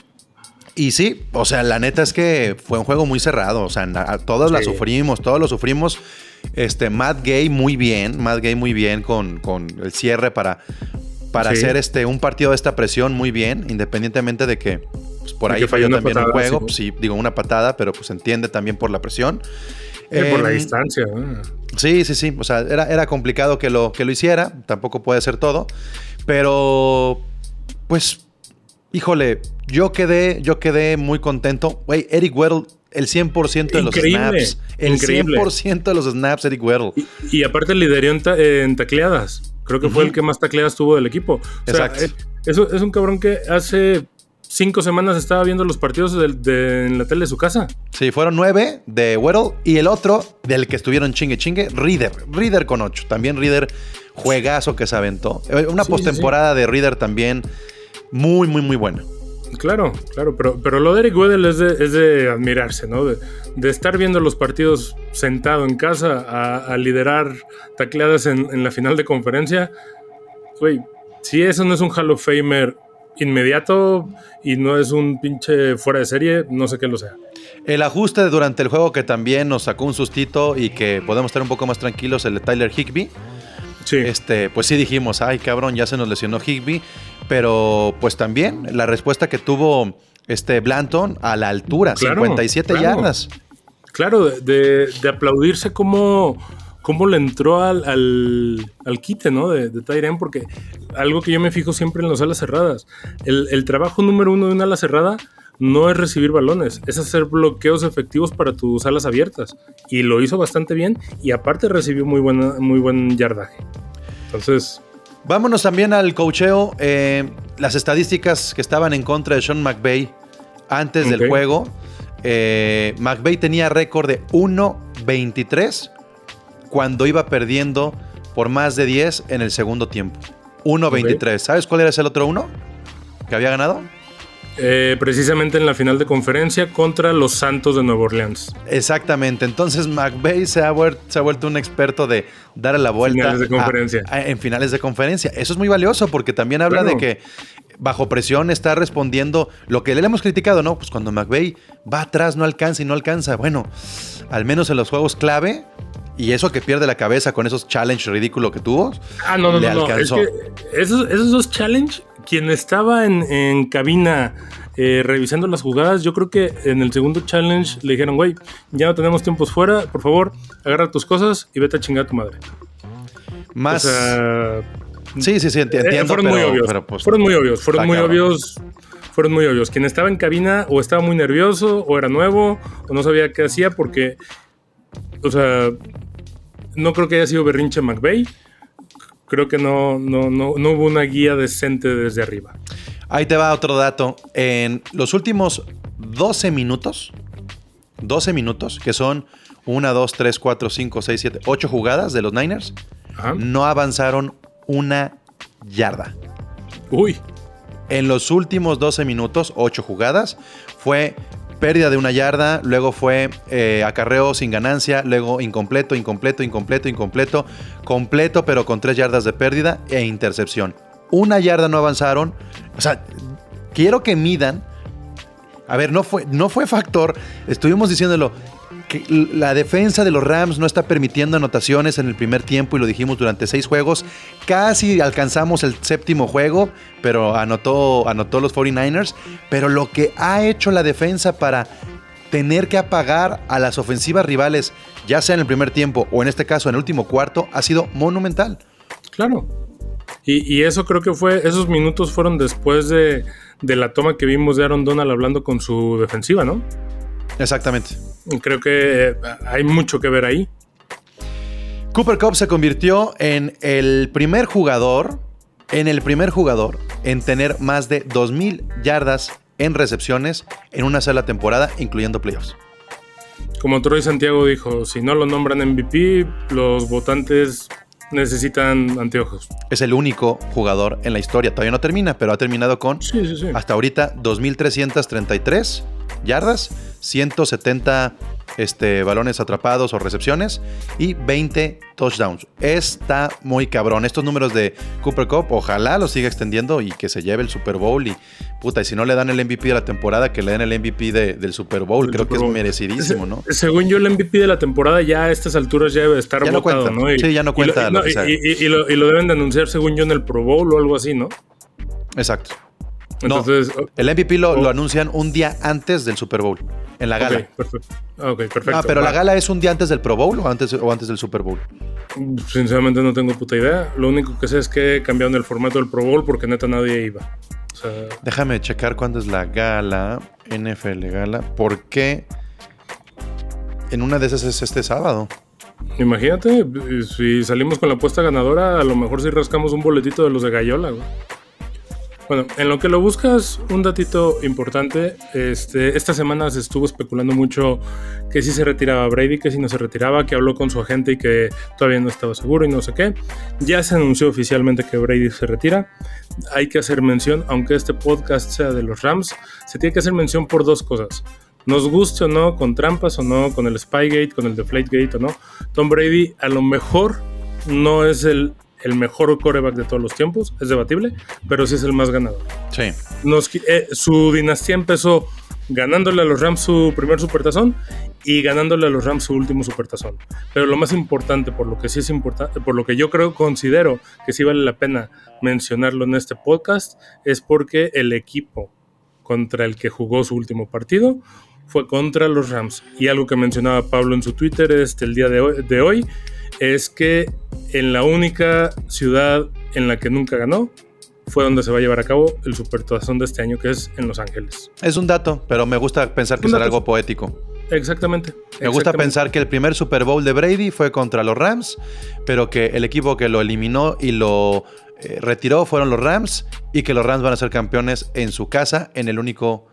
y sí, o sea, la neta es que fue un juego muy cerrado. O sea, todos la Sí. sufrimos, todos lo sufrimos. Este, Matt Gay muy bien, Matt Gay muy bien con, con el cierre para, para Sí. hacer este, un partido de esta presión muy bien, independientemente de que pues, por De ahí que falló también un patada, juego. sí. Pues, sí, digo una patada, pero pues entiende también por la presión. Eh, por la distancia. Sí, sí, sí. O sea, era, era complicado que lo, que lo hiciera. Tampoco puede ser todo. Pero, pues, híjole, yo quedé, yo quedé muy contento. Güey, Eric Weddle, el 100% de los snaps. El increíble. 100% de los snaps, Eric Weddle. Y, y aparte lideró en, ta- en tacleadas. Creo que fue el que más tacleadas tuvo del equipo. O sea, Exacto. eh, eso es un cabrón que hace cinco semanas estaba viendo los partidos de- en la tele de su casa. Sí, fueron nueve de Weddle. Y el otro, del que estuvieron chingue chingue, Reader. Reader con ocho. También Reader, juegazo que se aventó. Eh, Una Sí, sí, postemporada de Reader también muy, muy, muy buena. Claro, claro, pero, pero lo de Eric Weddle es de, es de admirarse, ¿no? De, de estar viendo los partidos sentado en casa a, a liderar tacleadas en, en la final de conferencia. Güey, si eso no es un Hall of Famer inmediato y no es un pinche fuera de serie, no sé qué lo sea. El ajuste durante el juego que también nos sacó un sustito y que podemos estar un poco más tranquilos, el de Tyler Higby. Sí, Este, pues sí dijimos, ay cabrón, ya se nos lesionó Higby, pero pues también la respuesta que tuvo este Blanton a la altura, Claro, 57 claro. yardas. claro, de, aplaudirse como cómo le entró al, al, al quite, ¿no? De, de porque algo que yo me fijo siempre en las alas cerradas. El, el trabajo número uno de una ala cerrada no es recibir balones, es hacer bloqueos efectivos para tus alas abiertas. Y lo hizo bastante bien y aparte recibió muy, buena, muy buen yardaje. Entonces, Vámonos también al cocheo. eh, las estadísticas que estaban en contra de Sean McVay antes del juego. Eh, McVay tenía récord de 1-23 cuando iba perdiendo por más de 10 en el segundo tiempo. 1-23. ¿Sabes cuál era ese otro uno que había ganado? Eh, precisamente en la final de conferencia contra los Santos de Nueva Orleans. Exactamente. Entonces McVay se ha, vuel- se ha vuelto un experto de dar la vuelta Finales de conferencia. a- en finales de conferencia. Eso es muy valioso porque también habla de que bajo presión está respondiendo lo que le hemos criticado, ¿no? Pues cuando McVay va atrás, no alcanza y no alcanza. Bueno, al menos en los juegos clave. Y eso que pierde la cabeza con esos challenge ridículos que tuvo. Ah, no, no, le no. Es alcanzó. que esos, esos dos challenge, quien estaba en, en cabina eh, revisando las jugadas, yo creo que en el segundo challenge le dijeron, güey, ya no tenemos tiempos fuera, por favor, agarra tus cosas y vete a chingar a tu madre. Más. O sea, sí, sí, sí, eh, entiendo. fueron pero, muy obvios. pero, pues, fueron muy obvios, fueron muy obvios. Fueron muy obvios. Quien estaba en cabina o estaba muy nervioso o era nuevo o no sabía qué hacía porque, o sea, no creo que haya sido berrinche McVeigh. Creo que no, no, no, no hubo una guía decente desde arriba. Ahí te va otro dato. En los últimos 12 minutos, 12 minutos, que son 1, 2, 3, 4, 5, 6, 7, 8 jugadas de los Niners, Ajá. no avanzaron una yarda. Uy, En los últimos 12 minutos, 8 jugadas, fue pérdida de una yarda, luego fue eh, acarreo sin ganancia, luego incompleto, incompleto, incompleto, incompleto, completo pero con 3 yardas de pérdida e intercepción. Una yarda no avanzaron. O sea, quiero que midan. A ver, no fue, no fue factor. Estuvimos diciéndolo. La defensa de los Rams no está permitiendo anotaciones en el primer tiempo y lo dijimos durante seis juegos. Casi alcanzamos el séptimo juego, pero anotó, anotó los 49ers. Pero lo que ha hecho la defensa para tener que apagar a las ofensivas rivales, ya sea en el primer tiempo o en este caso en el último cuarto, ha sido monumental. claro. Y, eso creo que fue, esos minutos fueron después de, de la toma que vimos de Aaron Donald hablando con su defensiva, ¿no? Exactamente. Creo que eh, hay mucho que ver ahí. Cooper Cup se convirtió en el primer jugador, en el primer jugador en tener más de 2.000 yardas en recepciones en una sola temporada, incluyendo playoffs. Como Troy Santiago dijo, si no lo nombran MVP, los votantes necesitan anteojos. Es el único jugador en la historia. Todavía no termina, pero ha terminado con Sí, sí, sí. hasta ahorita 2.333 yardas, 170 este, balones atrapados o recepciones y 20 touchdowns. Está muy cabrón. Estos números de Cooper Cup, ojalá los siga extendiendo y que se lleve el Super Bowl. Y puta, y si no le dan el MVP de la temporada, que le den el MVP de- del Super Bowl. Creo Super que es merecidísimo, ¿no? Se- Según yo, el MVP de la temporada ya a estas alturas ya debe estar Ya no cuenta. ¿no? Sí, ya no cuenta lo lo, y lo deben de anunciar, según yo, en el Pro Bowl o algo así, ¿no? Exacto. No, Entonces, oh, el MVP lo, Oh. lo anuncian un día antes del Super Bowl, en la gala. ok, perfecto. Ah, perfecto. Ah, pero Va. la gala es un día antes del Pro Bowl o antes, o antes del Super Bowl. Sinceramente no tengo puta idea. Lo único que sé es que cambiaron el formato del Pro Bowl porque neta nadie iba. O sea, Déjame checar cuándo es la gala, NFL gala, porque en una de esas es este sábado. imagínate, si salimos con la apuesta ganadora, a lo mejor si rascamos un boletito de los de Gallola, güey. Bueno, en lo que lo buscas, un datito importante. Este, esta semana se estuvo especulando mucho que si se retiraba Brady, que si no se retiraba, que habló con su agente y que todavía no estaba seguro y no sé qué. Ya se anunció oficialmente que Brady se retira. Hay que hacer mención, aunque este podcast sea de los Rams, se tiene que hacer mención por dos cosas. Nos guste o no, con trampas o no, con el Spygate, con el Deflategate o no, Tom Brady a lo mejor no es el el mejor coreback de todos los tiempos, es debatible, pero sí es el más ganador. Sí. Nos, eh, su dinastía empezó ganándole a los Rams su primer supertazón y ganándole a los Rams su último supertazón. Pero lo más importante, por lo que sí es importante, por lo que yo creo, considero que sí vale la pena mencionarlo en este podcast, es porque el equipo contra el que jugó su último partido fue contra los Rams. Y algo que mencionaba Pablo en su Twitter este, el día de hoy, de hoy es que en la única ciudad en la que nunca ganó fue donde se va a llevar a cabo el Supertazón de este año, que es en Los Ángeles. Es un dato, pero me gusta pensar que será algo poético. Exactamente. Me gusta pensar que el primer Super Bowl de Brady fue contra los Rams, pero que el equipo que lo eliminó y lo eh, retiró fueron los Rams y que los Rams van a ser campeones en su casa, en el único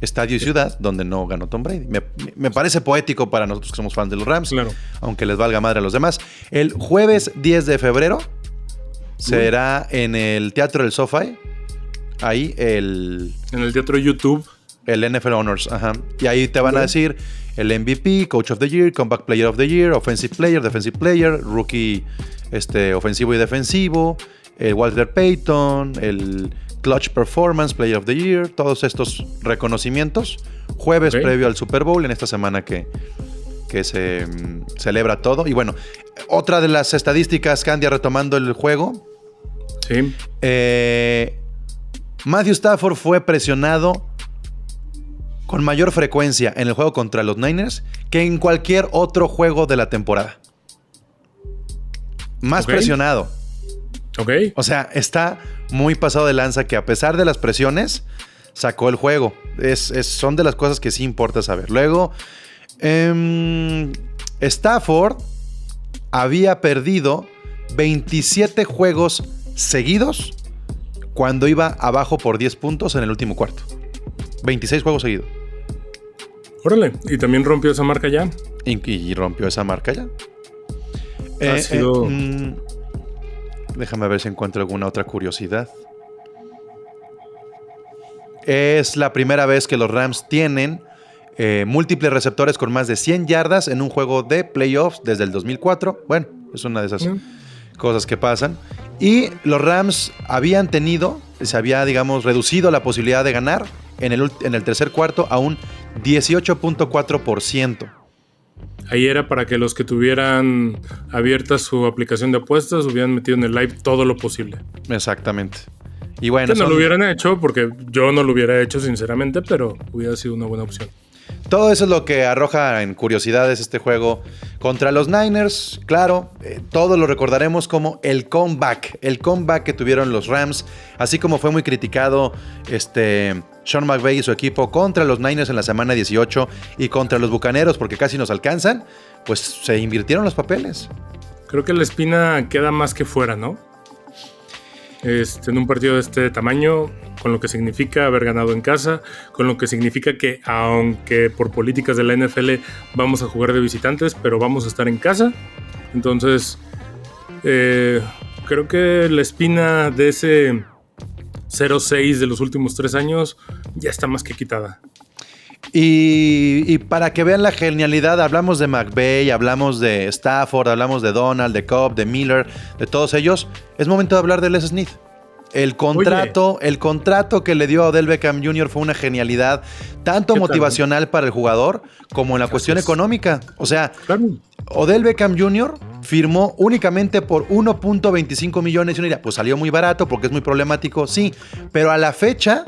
estadio y ciudad donde no ganó Tom Brady. Me, me parece poético para nosotros que somos fans de los Rams, Claro. aunque les valga madre a los demás. El jueves 10 de febrero será en el Teatro del SoFi. Ahí el, En el teatro YouTube. el NFL Honors, ajá. Y ahí te van a decir el MVP, Coach of the Year, Comeback Player of the Year, Offensive Player, Defensive Player, Rookie este, ofensivo y defensivo, el Walter Payton, el Clutch Performance Player of the Year, todos estos reconocimientos. Jueves previo al Super Bowl, en esta semana que, que se mm, celebra todo. Y bueno, otra de las estadísticas, Candia, retomando el juego, Sí. eh, Matthew Stafford fue presionado con mayor frecuencia en el juego contra los Niners que en cualquier otro juego de la temporada. Más presionado. Ok. O sea, está muy pasado de lanza que a pesar de las presiones, sacó el juego. Es, es- son de las cosas que sí importa saber. Luego, em, Stafford había perdido 27 juegos seguidos cuando iba abajo por 10 puntos en el último cuarto. 26 juegos seguidos. Órale. Y también rompió esa marca ya. Y, y rompió esa marca ya. Ha Eh, sido- eh, mm, déjame ver si encuentro alguna otra curiosidad. Es la primera vez que los Rams tienen eh, múltiples receptores con más de 100 yardas en un juego de playoffs desde el 2004. Bueno, es una de esas Mm. cosas que pasan. Y los Rams habían tenido, se había, digamos, reducido la posibilidad de ganar en el, en el tercer cuarto a un 18.4%. Ahí era para que los que tuvieran abierta su aplicación de apuestas hubieran metido en el live todo lo posible. Exactamente. Y bueno, Que no son- lo hubieran hecho, porque yo no lo hubiera hecho sinceramente, pero hubiera sido una buena opción. Todo eso es lo que arroja en curiosidades este juego contra los Niners. Claro, eh, todos lo recordaremos como el comeback, el comeback que tuvieron los Rams, así como fue muy criticado este Sean McVay y su equipo contra los Niners en la semana 18 y contra los Bucaneros porque casi nos alcanzan, pues se invirtieron los papeles. Creo que la espina queda más que fuera, ¿no? Este, en un partido de este tamaño, con lo que significa haber ganado en casa, con lo que significa que aunque por políticas de la NFL vamos a jugar de visitantes, pero vamos a estar en casa. Entonces, eh, creo que la espina de ese 0-6 de los últimos tres años ya está más que quitada. Y, y para que vean la genialidad, hablamos de McVay, hablamos de Stafford, hablamos de Donald, de Cobb, de Miller, de todos ellos. Es momento de hablar de Les Smith. El contrato, el contrato que le dio a Odell Beckham Jr. fue una genialidad, tanto ¿Qué tal, motivacional para el jugador como en la cuestión es. económica. O sea. Odell Beckham Jr. firmó únicamente por 1.25 millones y dirá, pues salió muy barato porque es muy problemático, sí, pero a la fecha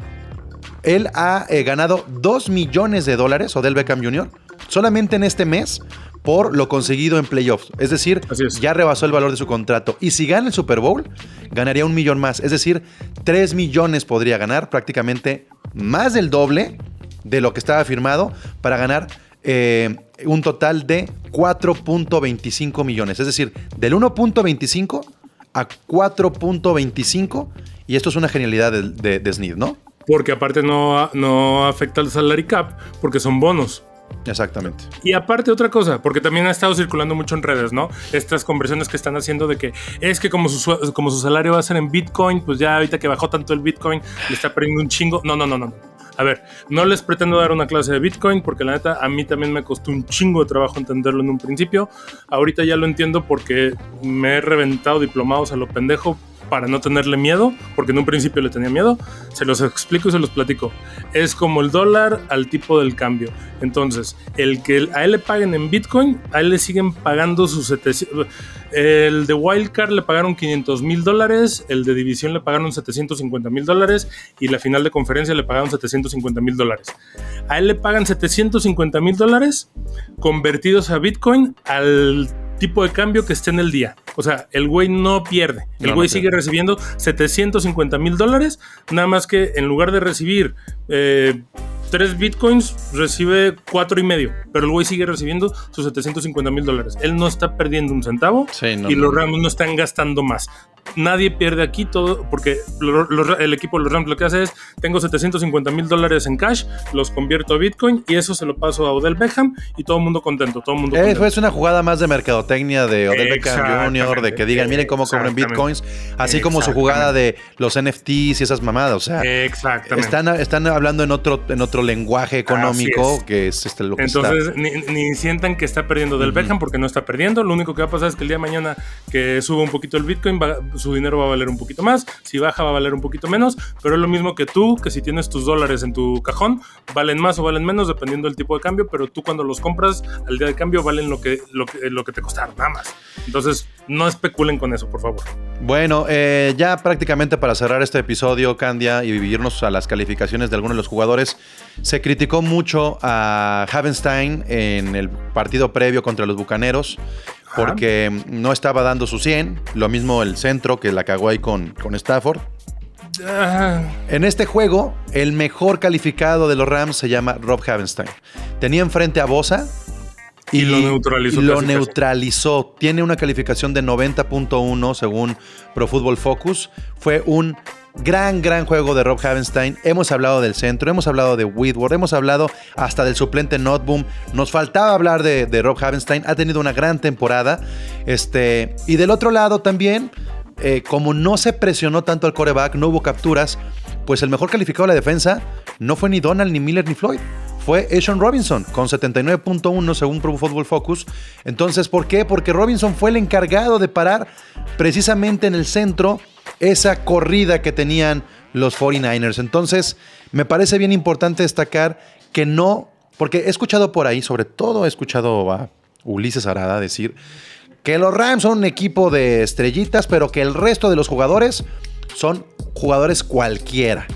él ha eh, ganado 2 millones de dólares, Odell Beckham Jr., solamente en este mes por lo conseguido en playoffs. Es decir, es. ya rebasó el valor de su contrato. Y si gana el Super Bowl, ganaría un millón más. Es decir, 3 millones podría ganar, prácticamente más del doble de lo que estaba firmado para ganar eh, un total de 4.25 millones. Es decir, del 1.25 a 4.25 Y esto es una genialidad de, de, de Snead, ¿no? Porque aparte no, no afecta al salary cap, porque son bonos. Exactamente. Y aparte otra cosa, porque también ha estado circulando mucho en redes, ¿no? Estas conversiones que están haciendo de que es que como su, como su salario va a ser en Bitcoin, pues ya ahorita que bajó tanto el Bitcoin, le está perdiendo un chingo. No, no, no, no. A ver, no les pretendo dar una clase de Bitcoin porque la neta a mí también me costó un chingo de trabajo entenderlo en un principio. Ahorita ya lo entiendo porque me he reventado diplomados a lo pendejo para no tenerle miedo, porque en un principio le tenía miedo. Se los explico y se los platico. Es como el dólar al tipo del cambio. Entonces, el que a él le paguen en Bitcoin, a él le siguen pagando sus 700. El de Wildcard le pagaron 500 mil dólares, el de División le pagaron 750 mil dólares y la final de conferencia le pagaron 750 mil dólares. A él le pagan 750 mil dólares convertidos a Bitcoin al tipo de cambio que esté en el día. O sea, el güey no pierde. El No, no güey pierde. sigue recibiendo 750 mil dólares, nada más que en lugar de recibir eh, 3 bitcoins, recibe cuatro y medio. Pero el güey sigue recibiendo sus 750 mil dólares. Él no está perdiendo un centavo Sí, no, y los. Rams no están gastando más. Nadie pierde aquí todo porque lo- lo- el equipo de los Rams lo que hace es tengo 750 mil dólares en cash, los convierto a Bitcoin y eso se lo paso a Odell Beckham y todo el mundo contento, todo el mundo contento. Es una jugada más de mercadotecnia de Odell Beckham Jr., de que digan, miren cómo cobran bitcoins, así como su jugada de los NFTs y esas mamadas. O sea, Exactamente. están, están hablando en otro, en otro lenguaje económico es. que es este, lo que Entonces, está. ni, ni sientan que está perdiendo del Beckham porque no está perdiendo. Lo único que va a pasar es que el día de mañana que suba un poquito el Bitcoin, va- su dinero va a valer un poquito más. Si baja, va a valer un poquito menos. Pero es lo mismo que tú, que si tienes tus dólares en tu cajón, valen más o valen menos dependiendo del tipo de cambio. Pero tú, cuando los compras al día de cambio, valen lo que, lo que, te costaron, nada más. Entonces, no especulen con eso, por favor. Bueno, eh, ya prácticamente para cerrar este episodio, Candia, y vivirnos a las calificaciones de algunos de los jugadores, se criticó mucho a Havenstein en el partido previo contra los Bucaneros porque no estaba dando su 100, lo mismo el centro que la cagó ahí con, con Stafford. Ah, En este juego, el mejor calificado de los Rams se llama Rob Havenstein. Tenía enfrente a Bosa Y lo neutralizó y lo casi, casi. neutralizó. Tiene una calificación de 90.1 según Pro Football Focus. Fue un gran, gran juego de Rob Havenstein. Hemos hablado del centro, hemos hablado de Whitworth, hemos hablado hasta del suplente Notboom. Nos faltaba hablar de, Rob Havenstein. Ha tenido una gran temporada. Este, y del otro lado también, eh, como no se presionó tanto al coreback, no hubo capturas, pues el mejor calificado de la defensa no fue ni Donald, ni Miller, ni Floyd. Fue Ashon Robinson con 79.1 según Pro Football Focus. Entonces, ¿por qué? Porque Robinson fue el encargado de parar precisamente en el centro esa corrida que tenían los 49ers. Entonces, me parece bien importante destacar que no, porque he escuchado por ahí, sobre todo he escuchado a Ulises Arada decir que los Rams son un equipo de estrellitas, pero que el resto de los jugadores son jugadores cualquiera.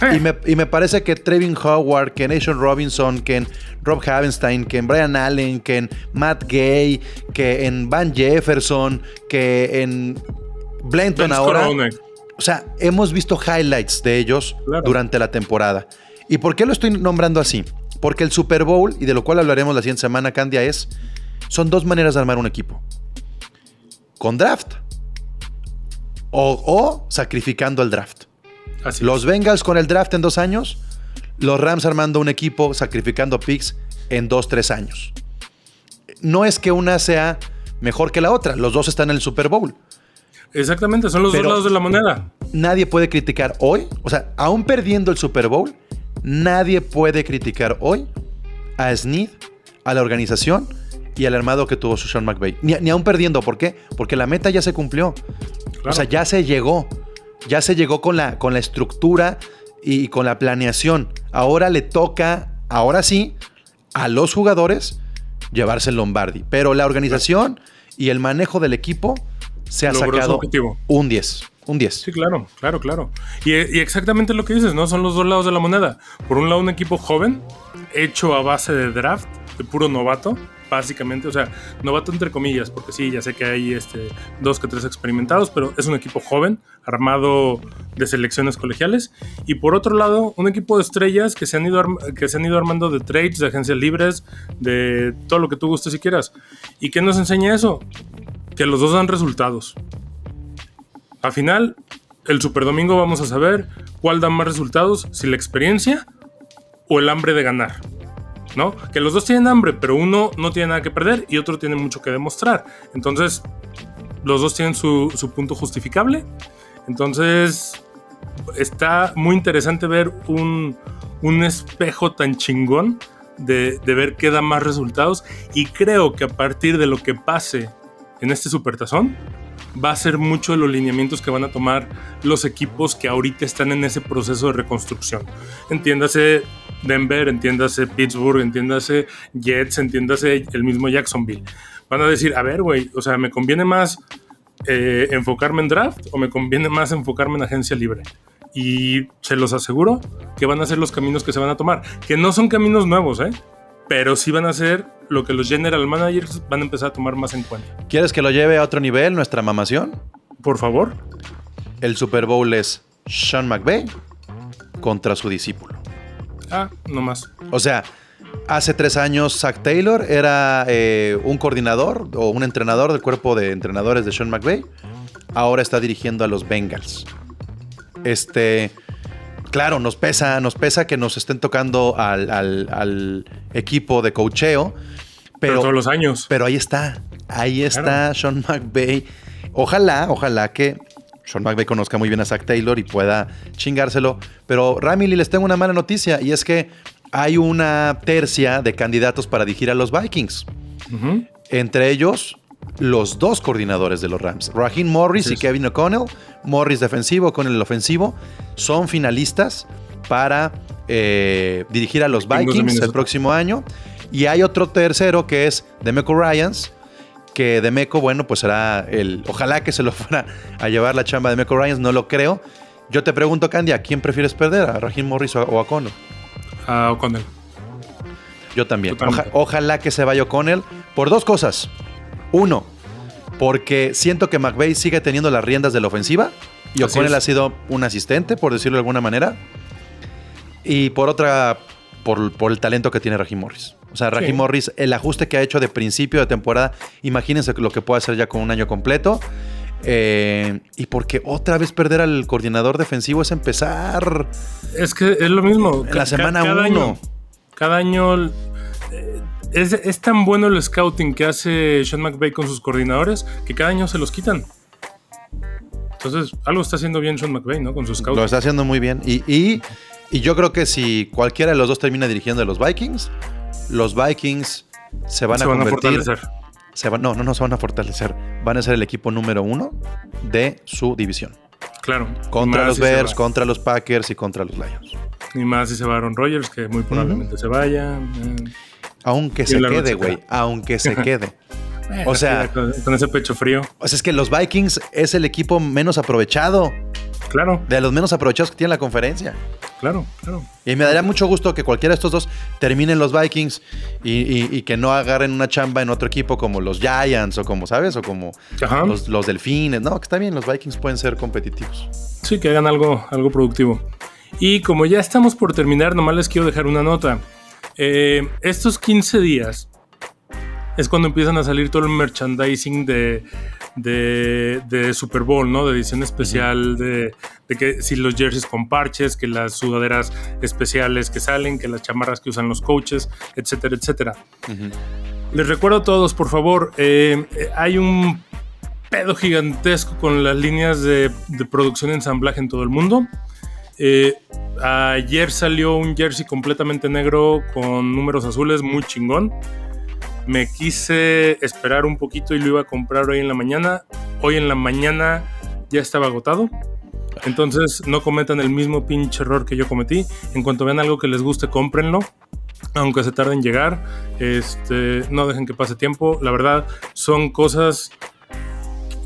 Eh. Y me, y me parece que Trevin Howard, que Nation Robinson, que en Rob Havenstein, que en Brian Allen, que en Matt Gay, que en Van Jefferson, que en Blenton Ben ahora. O sea, hemos visto highlights de ellos Claro. durante la temporada. ¿Y por qué lo estoy nombrando así? Porque el Super Bowl, y de lo cual hablaremos la siguiente semana, Candia, es. Son dos maneras de armar un equipo: con draft o, o sacrificando el draft. Así Los Bengals con el draft en dos años, los Rams armando un equipo sacrificando picks en dos, tres años. No es que una sea mejor que la otra, los dos están en el Super Bowl. Exactamente, son los Pero- dos lados de la moneda. Nadie puede criticar hoy, o sea, aún perdiendo el Super Bowl, nadie puede criticar hoy a Snead, a la organización y al armado que tuvo Sean McVay. Ni, ni aún perdiendo, ¿por qué? Porque la meta ya se cumplió. O sea, ya se llegó. Ya se llegó con la, con la estructura y con la planeación. Ahora le toca, ahora sí, a los jugadores llevarse el Lombardi. Pero la organización y el manejo del equipo se ha Logró sacado un 10. Un 10. Sí, claro, claro, claro. Y, y exactamente lo que dices, ¿no? Son los dos lados de la moneda. Por un lado, un equipo joven, hecho a base de draft, de puro novato, básicamente. O sea, novato entre comillas, porque sí, ya sé que hay este, dos que tres experimentados, pero es un equipo joven, armado de selecciones colegiales. Y por otro lado, un equipo de estrellas que se han ido, que se han ido armando de trades, de agencias libres, de todo lo que tú gustes y quieras. ¿Y qué nos enseña eso? Que los dos dan resultados. Al final, el Super Domingo vamos a saber cuál da más resultados, si la experiencia o el hambre de ganar. ¿No? Que los dos tienen hambre, pero uno no tiene nada que perder y otro tiene mucho que demostrar. Entonces, los dos tienen su, su punto justificable. Entonces, está muy interesante ver un, un espejo tan chingón de, de, ver qué da más resultados. Y creo que a partir de lo que pase en este supertazón, va a ser mucho de los lineamientos que van a tomar los equipos que ahorita están en ese proceso de reconstrucción. Entiéndase Denver, entiéndase Pittsburgh, entiéndase Jets, entiéndase el mismo Jacksonville. Van a decir, a ver, güey, o sea, ¿me conviene más eh, enfocarme en draft o me conviene más enfocarme en agencia libre? Y se los aseguro que van a ser los caminos que se van a tomar, que no son caminos nuevos, ¿eh? Pero sí van a ser lo que los general managers van a empezar a tomar más en cuenta. ¿Quieres que lo lleve a otro nivel nuestra mamación? Por favor. El Super Bowl es Sean McVay contra su discípulo. Ah, no más. O sea, hace tres años Zach Taylor era eh, un coordinador o un entrenador del cuerpo de entrenadores de Sean McVay. Ahora está dirigiendo a los Bengals. Este claro, nos pesa, nos pesa que nos estén tocando al, al, al equipo de cocheo. Pero, pero, todos los años. Pero ahí está. Ahí está claro. Sean McVay. Ojalá, ojalá que Sean McVay conozca muy bien a Zach Taylor y pueda chingárselo. Pero Ramily, les tengo una mala noticia y es que hay una tercia de candidatos para dirigir a los Vikings. Uh -huh. Entre ellos, los dos coordinadores de los Rams, Raheem Morris sí, y Kevin O'Connell, Morris defensivo, con el ofensivo, son finalistas para eh, dirigir a los Vikings el próximo año. Y hay otro tercero que es Demeco Ryans, que Demeco, bueno, pues será el. Ojalá que se lo fuera a llevar la chamba de Demeco Ryans, no lo creo. Yo te pregunto, Candy, ¿a quién prefieres perder? ¿A Raheem Morris o a, o a O'Connell? A O'Connell. Yo también. Oja, ojalá que se vaya O'Connell por dos cosas. Uno, porque siento que McVeigh sigue teniendo las riendas de la ofensiva y O'Connell ha sido un asistente, por decirlo de alguna manera. Y por otra, por, por el talento que tiene Raheem Morris. O sea, sí. Morris, el ajuste que ha hecho de principio de temporada, imagínense lo que puede hacer ya con un año completo. Eh, y porque otra vez perder al coordinador defensivo es empezar. Es que es lo mismo. En la semana 1. Cada año. Eh, es, es, tan bueno el scouting que hace Sean McVay con sus coordinadores que cada año se los quitan. Entonces, algo está haciendo bien Sean McVay, ¿no? Con sus scouting. Lo está haciendo muy bien. Y, y, y yo creo que si cualquiera de los dos termina dirigiendo a los Vikings, los Vikings se van se a van convertir. A fortalecer. Se van, no, no, no se van a fortalecer. Van a ser el equipo número uno de su división. Claro. Contra los si Bears, contra los Packers y contra los Lions. Y más si se va Aaron Rodgers, que muy probablemente uh -huh. se vaya. Eh. Aunque se quede, güey. Aunque se quede. o sea, con, con, ese pecho frío. O sea, es que los Vikings es el equipo menos aprovechado. Claro. De los menos aprovechados que tiene la conferencia. Claro, claro. Y me daría mucho gusto que cualquiera de estos dos terminen los Vikings y, y, y que no agarren una chamba en otro equipo como los Giants o como, ¿sabes? O como los, los, Delfines. No, que está bien, los Vikings pueden ser competitivos. Sí, que hagan algo, algo productivo. Y como ya estamos por terminar, nomás les quiero dejar una nota. Eh, estos 15 días es cuando empiezan a salir todo el merchandising de, de, de Super Bowl, ¿no? De edición especial, de, de, que si los jerseys con parches, que las sudaderas especiales que salen, que las chamarras que usan los coaches, etcétera, etcétera. Uh -huh. Les recuerdo a todos, por favor, eh, hay un pedo gigantesco con las líneas de, de producción y ensamblaje en todo el mundo. Eh, ayer salió un jersey completamente negro con números azules, muy chingón. Me quise esperar un poquito y lo iba a comprar hoy en la mañana. Hoy en la mañana ya estaba agotado. Entonces no cometan el mismo pinche error que yo cometí. En cuanto vean algo que les guste, cómprenlo. Aunque se tarde en llegar, este, no dejen que pase tiempo. La verdad, son cosas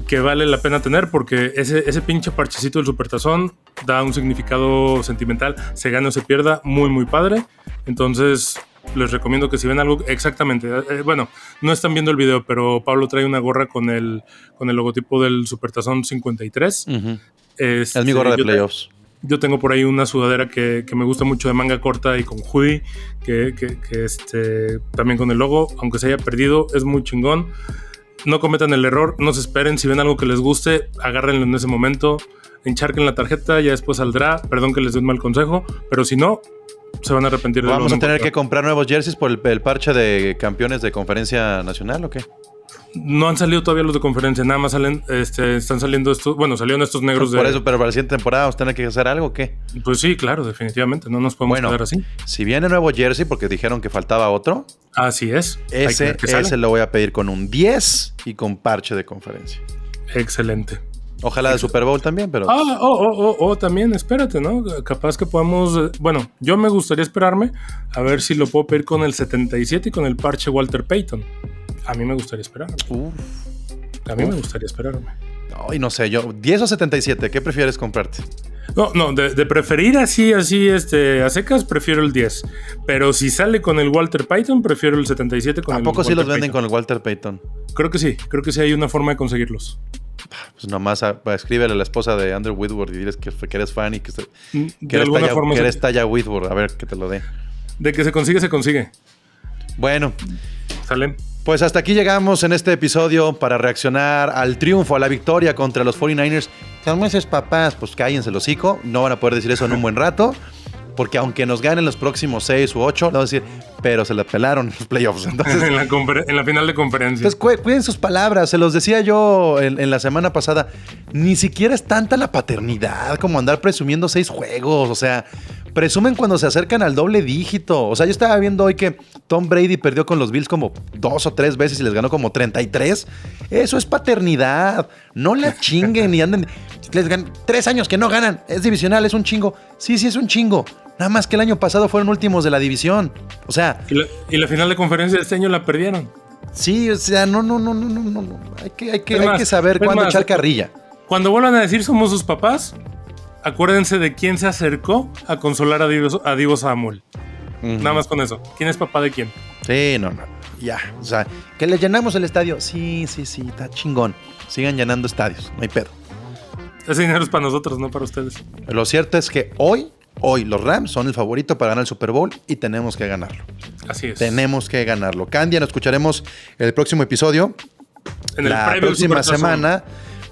que vale la pena tener porque ese, ese pinche parchecito del supertazón da un significado sentimental, se gana o se pierda, muy muy padre. Entonces les recomiendo que si ven algo exactamente, eh, bueno, no están viendo el video, pero Pablo trae una gorra con el, con el logotipo del Supertazón 53. Uh -huh. este, es mi gorra de playoffs. Yo tengo por ahí una sudadera que, que, me gusta mucho de manga corta y con hoodie, que, que, que este, también con el logo, aunque se haya perdido, es muy chingón no cometan el error, no se esperen, si ven algo que les guste, agárrenlo en ese momento. encharquen la tarjeta, ya después saldrá. Perdón que les dé un mal consejo, pero si no, se van a arrepentir de ¿Vamos a tener que comprar nuevos jerseys por el, el parche de campeones de conferencia nacional o qué? No han salido todavía los de conferencia, nada más salen, este, están saliendo estos, bueno, salieron estos negros Por de... eso, pero para la siguiente temporada a tener que hacer algo o qué? Pues sí, claro, definitivamente, no nos podemos Bueno, quedar así. si viene nuevo jersey porque dijeron que faltaba otro, Así es. Que ese, qué sale. ese lo voy a pedir con un 10 y con parche de conferencia. Excelente. Ojalá de Super Bowl también, pero Ah, oh, oh, oh, oh, también, espérate, ¿no? Capaz que podamos. eh, Bueno, yo me gustaría esperarme a ver si lo puedo pedir con el 77 y con el parche Walter Payton. A mí me gustaría esperarme. Uf. A mí me gustaría esperarme. Ay, no sé, yo 10 o 77, ¿qué prefieres comprarte? No, no, de, de preferir así, así, este, a secas, prefiero el 10. Pero si sale con el Walter Payton, prefiero el 77 con ¿A el poco sí los venden con el Walter Payton? Creo que sí, creo que sí hay una forma de conseguirlos. Pues nomás a- a- escríbele a la esposa de Andrew Whitworth y diles que, que eres fan y que, se- Mm, que De eres, talla, forma. que eres talla Whitworth, a ver que te lo dé. De que se consigue, se consigue. Bueno, ¿Sale? Pues hasta aquí llegamos en este episodio para reaccionar al triunfo, a la victoria contra los 49ers. Calmenses papás, pues cállense el hocico, no van a poder decir eso en un buen rato. Porque aunque nos ganen los próximos 6 u 8, vamos a decir, pero se la pelaron en los playoffs. Entonces, en, la confer- en la final de conferencia. Entonces, cu- cuiden sus palabras. Se los decía yo en, en la semana pasada. Ni siquiera es tanta la paternidad como andar presumiendo seis juegos. O sea, presumen cuando se acercan al doble dígito. O sea, yo estaba viendo hoy que Tom Brady perdió con los Bills como dos o tres veces y les ganó como 33. Eso es paternidad. No la chinguen y anden. Les gan- tres años que no ganan. Es divisional, es un chingo. Sí, sí, es un chingo. Nada más que el año pasado fueron últimos de la división. O sea, Y la, y la final de conferencia de este año la perdieron. Sí, o sea, no, no, no, no, no, no. Hay que, hay que, hay más, que saber cuándo más, echar carrilla. Cuando vuelvan a decir somos sus papás, acuérdense de quién se acercó a consolar a Divo, a Divo Samuel. Nada más con eso. ¿Quién es papá de quién? Sí, no, no. Ya. O sea, que le llenamos el estadio. Sí, sí, sí, está chingón. Sigan llenando estadios, no hay pedo. Ese dinero es para nosotros, no para ustedes. Lo cierto es que hoy, hoy los Rams son el favorito para ganar el Super Bowl y tenemos que ganarlo. Así es. Tenemos que ganarlo. Candia, nos escucharemos el próximo episodio. en el la próxima semana.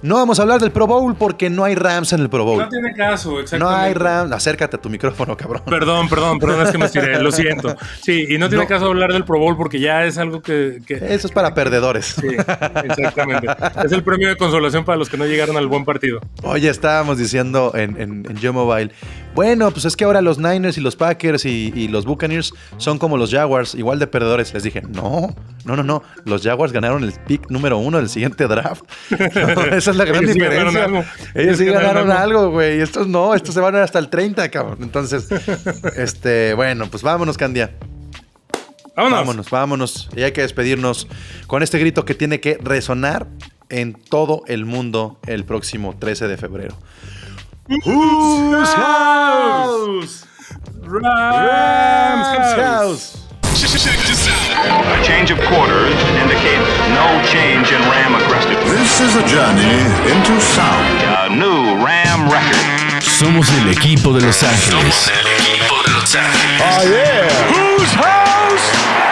No vamos a hablar del Pro Bowl porque no hay Rams en el Pro Bowl. No tiene caso, No exactamente. hay Rams. Acércate a tu micrófono, cabrón. Perdón, perdón, perdón, es que me estiré, lo siento. Sí, y no tiene No. caso hablar del Pro Bowl porque ya es algo que. que- Eso es para perdedores. sí, exactamente. Es el premio de consolación para los que no llegaron al buen partido. Oye, estábamos diciendo en, en, en Yo Mobile, bueno, pues es que ahora los Niners y los Packers y, y los Buccaneers son como los Jaguars, igual de perdedores. Les dije, no, no, no, no. Los Jaguars ganaron el pick número uno del siguiente draft. No, esa es la gran Ellos diferencia. Ellos sí ganaron algo, güey. Estos no, estos se van a ir hasta el 30, cabrón. Entonces, este, bueno, pues vámonos, Candia. Vámonos. Vámonos, vámonos. Y hay que despedirnos con este grito que tiene que resonar en todo el mundo el próximo 13 de febrero. Whose house? Rams Rams House. house. A change of quarters indicates no change in Ram aggressiveness. This is a journey into sound. A new Ram record. Somos el equipo de Los Ángeles. Somos el equipo de Los Ángeles. Oh, yeah. Whose house?